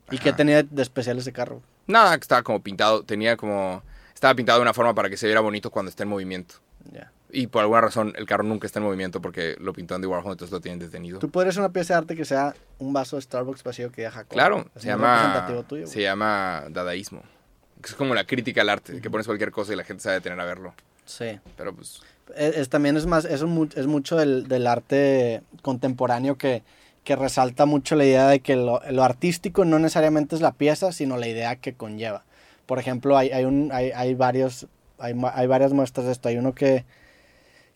¿Y qué tenía de especial ese carro? Nada, que estaba como pintado. Tenía como. Estaba pintado de una forma para que se viera bonito cuando esté en movimiento. Ya. Y por alguna razón el carro nunca está en movimiento porque lo pintó Andy Warhol, entonces lo tienen detenido. Tú podrías una pieza de arte que sea un vaso de Starbucks vacío que deja Claro, se llama, tuyo, se llama dadaísmo. Es como la crítica al arte, que pones cualquier cosa y la gente sabe detener a verlo. Sí. Pero pues, Es, es- también es más, es, un es mucho del, del arte contemporáneo que, que resalta mucho la idea de que lo, lo artístico no necesariamente es la pieza, sino la idea que conlleva. Por ejemplo, hay, hay, un, hay, hay varios, hay, hay varias muestras de esto. Hay uno que,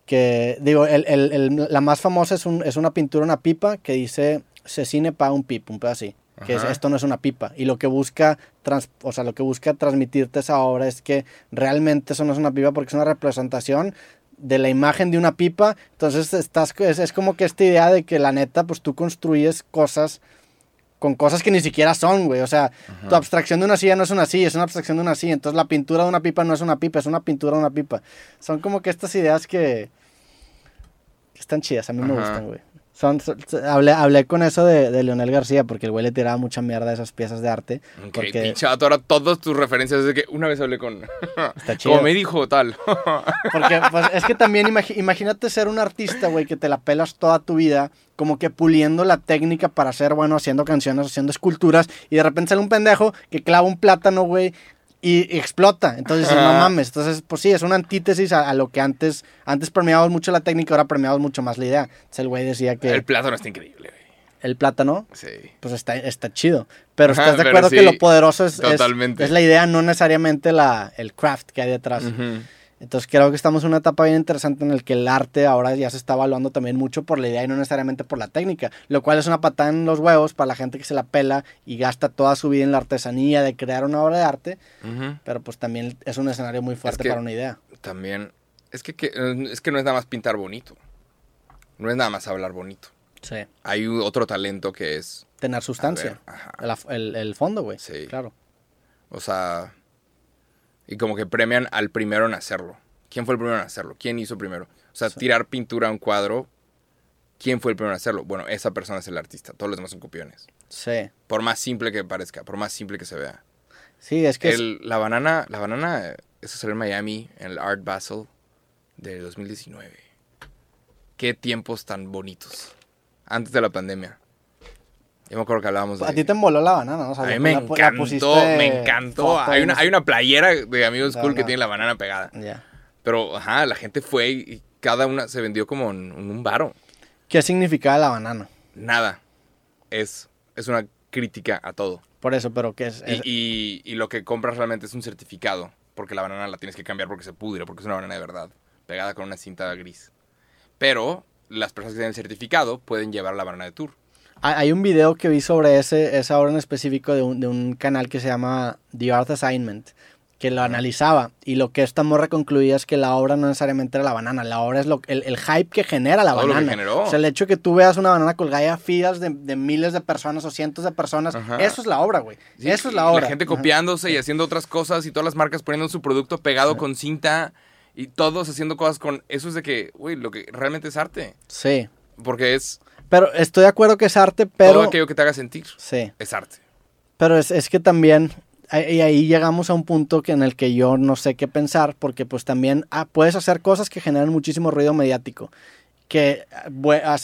que digo, el, el- el- la más famosa es, un, es una pintura, una pipa, que dice, cine pa un pip, un pedo así. Que es- esto no es una pipa. Y lo que busca, trans- o sea, lo que busca transmitirte esa obra es que realmente eso no es una pipa porque es una representación de la imagen de una pipa. Entonces estás, es, es como que esta idea de que la neta, pues tú construyes cosas con cosas que ni siquiera son, güey. O sea, tu abstracción de una silla no es una silla, es una abstracción de una silla. Entonces la pintura de una pipa no es una pipa, es una pintura de una pipa. Son como que estas ideas que, que están chidas, a mí me gustan, güey. Son, hablé, hablé con eso de, de Leonel García porque el güey le tiraba mucha mierda a esas piezas de arte. ok, porque pinche ahora todas tus referencias de que una vez hablé con... está *laughs* chido. como me dijo tal. *laughs* Porque pues, es que también imagínate ser un artista, güey, que te la pelas toda tu vida, como que puliendo la técnica para ser bueno, haciendo canciones, haciendo esculturas, y de repente sale un pendejo que clava un plátano, güey, y, explota. Entonces dices, no Ajá. mames. Entonces, pues sí, es una antítesis a, a lo que antes, antes premiábamos mucho la técnica, ahora premiábamos mucho más la idea. Entonces el güey decía que El el, plátano está increíble, güey. plátano, Sí. pues está, está chido. Pero Ajá, estás de acuerdo que sí, lo poderoso es, es, es la idea, no necesariamente la, el craft que hay detrás. Ujú. Entonces creo que estamos en una etapa bien interesante en el que el arte ahora ya se está evaluando también mucho por la idea y no necesariamente por la técnica, lo cual es una patada en los huevos para la gente que se la pela y gasta toda su vida en la artesanía de crear una obra de arte, pero pues también es un escenario muy fuerte que- para una idea. También, es que, que- es que no es nada más pintar bonito. No es nada más hablar bonito. Sí. Hay otro talento que es, Tener sustancia. Ver, ajá. El, el- el fondo, güey. Sí. Claro. o sea, y como que premian al primero en hacerlo. ¿Quién fue el primero en hacerlo? ¿Quién hizo primero? O sea, Sí. tirar pintura a un cuadro, ¿quién fue el primero en hacerlo? Bueno, esa persona es el artista, todos los demás son copiones. Sí. Por más simple que parezca, por más simple que se vea. Sí, es que es- El- la banana, la banana, eso salió en Miami, en el Art Basel de 2019. Qué tiempos tan bonitos. Antes de la pandemia. Yo me acuerdo que hablábamos de... a ti te envoló la banana, ¿no? O sea, A mí me la- encantó, me encantó. Hay una, hay una playera de Amigos Cool que tiene la banana pegada. Ya. Pero, ajá, la gente fue y, cada una se vendió como en, un varo. ¿Qué significaba la banana? Nada. Es, es una crítica a todo. Por eso, pero ¿qué es? Y, y- y lo que compras realmente es un certificado. Porque la banana la tienes que cambiar porque se pudre, porque es una banana de verdad. Pegada con una cinta gris. Pero las personas que tienen el certificado pueden llevar la banana de tour. Hay un video que vi sobre ese, esa obra en específico de un, de un canal que se llama The Art Assignment, que lo analizaba. Y lo que esta morra concluía es que la obra no necesariamente era la banana, la obra es lo, el, el hype que genera la Todo lo que banana. generó. O sea, el hecho que tú veas una banana colgada a filas de, de miles de personas o cientos de personas, Ajá. eso es la obra, güey. Sí, eso es la obra. La gente Ajá. copiándose y haciendo otras cosas y todas las marcas poniendo su producto pegado con cinta y todos haciendo cosas con... Eso es de que, uy, lo que realmente es arte. Sí. Porque es Pero estoy de acuerdo que es arte, todo pero... aquello que te haga sentir. Sí. Es arte. Pero es, es que también, y ahí llegamos a un punto que en el que yo no sé qué pensar, porque pues también ah, puedes hacer cosas que generan muchísimo ruido mediático, que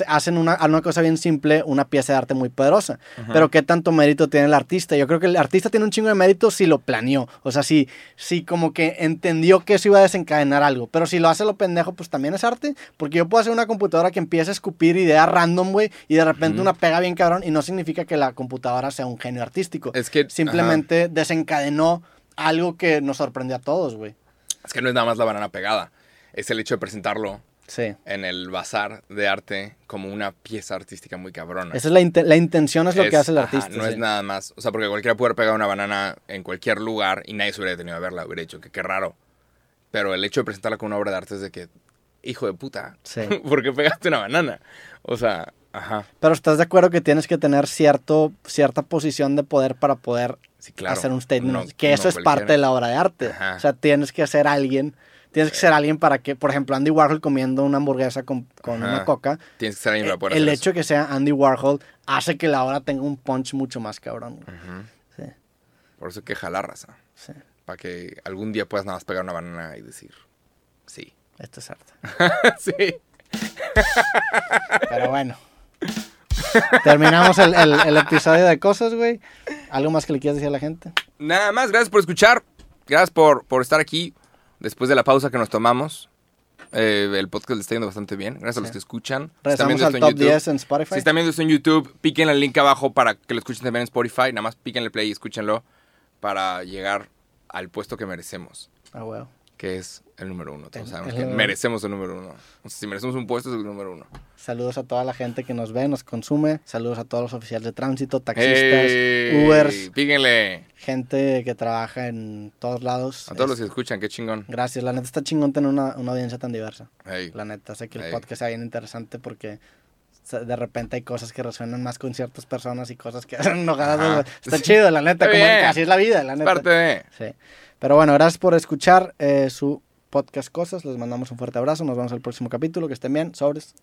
hacen una, una cosa bien simple, una pieza de arte muy poderosa. Pero qué tanto mérito tiene el artista. Yo creo que el artista tiene un chingo de mérito si lo planeó. O sea, si, si como que entendió que eso iba a desencadenar algo. Pero si lo hace lo pendejo, pues también es arte. Porque yo puedo hacer una computadora que empiece a escupir ideas random, güey, y de repente una pega bien cabrón. Y no significa que la computadora sea un genio artístico. Es que- Simplemente desencadenó algo que nos sorprendió a todos, güey. Es que no es nada más la banana pegada. Es el hecho de presentarlo Sí. en el bazar de arte como una pieza artística muy cabrona. Esa es la, la intención, es lo que Es- hace el ajá, artista. no sí. es nada más. O sea, porque cualquiera puede haber pegado una banana en cualquier lugar y nadie se hubiera detenido a verla. Hubiera dicho que qué raro. Pero el hecho de presentarla como una obra de arte es de que, hijo de puta, Sí. *laughs* ¿por qué pegaste una banana? O sea, ajá. Pero estás de acuerdo que tienes que tener cierto, cierta posición de poder para poder Sí, claro. hacer un statement. No- que no eso es parte de la obra de arte. Ajá. O sea, tienes que ser alguien. Tienes que ser alguien para que, por ejemplo, Andy Warhol comiendo una hamburguesa con, con una coca. Tienes que ser alguien para poder El hacer hecho de que sea Andy Warhol hace que la obra tenga un punch mucho más cabrón. güey. eso. Sí, Por eso hay que jalar raza. sí. Para que algún día puedas nada más pegar una banana y decir, sí. Esto es arte. *laughs* sí. Pero bueno. Terminamos el, el- el episodio de cosas, güey. ¿Algo más que le quieras decir a la gente? Nada más, gracias por escuchar. Gracias por, por estar aquí después de la pausa que nos tomamos. Eh, el podcast le está yendo bastante bien. Gracias a los Sí. que escuchan. Si Regresamos viendo al en top YouTube- 10 en Spotify. Si están viendo esto en YouTube, piquen el link abajo para que lo escuchen también en Spotify. Nada más píquenle play y escúchenlo para llegar al puesto que merecemos, Ah, güey. Que es el número uno. Todos El- sabemos el- que merecemos el número uno. O sea, si merecemos un puesto, es el número uno. Saludos a toda la gente que nos ve, nos consume. Saludos a todos los oficiales de tránsito, taxistas, ¡Ey! Ubers, Píquenle. gente que trabaja en todos lados. A todos los que escuchan, qué chingón. Gracias, la neta está chingón tener una, una audiencia tan diversa. La neta, sé que el podcast sea bien interesante porque de repente hay cosas que resuenan más con ciertas personas y cosas que *laughs* hacen enojadas. Está chido, la neta, como así es la vida, la neta. parte de... Sí. Pero bueno, gracias por escuchar eh, su podcast Cosas. Les mandamos un fuerte abrazo. Nos vemos el próximo capítulo. Que estén bien. Sobres.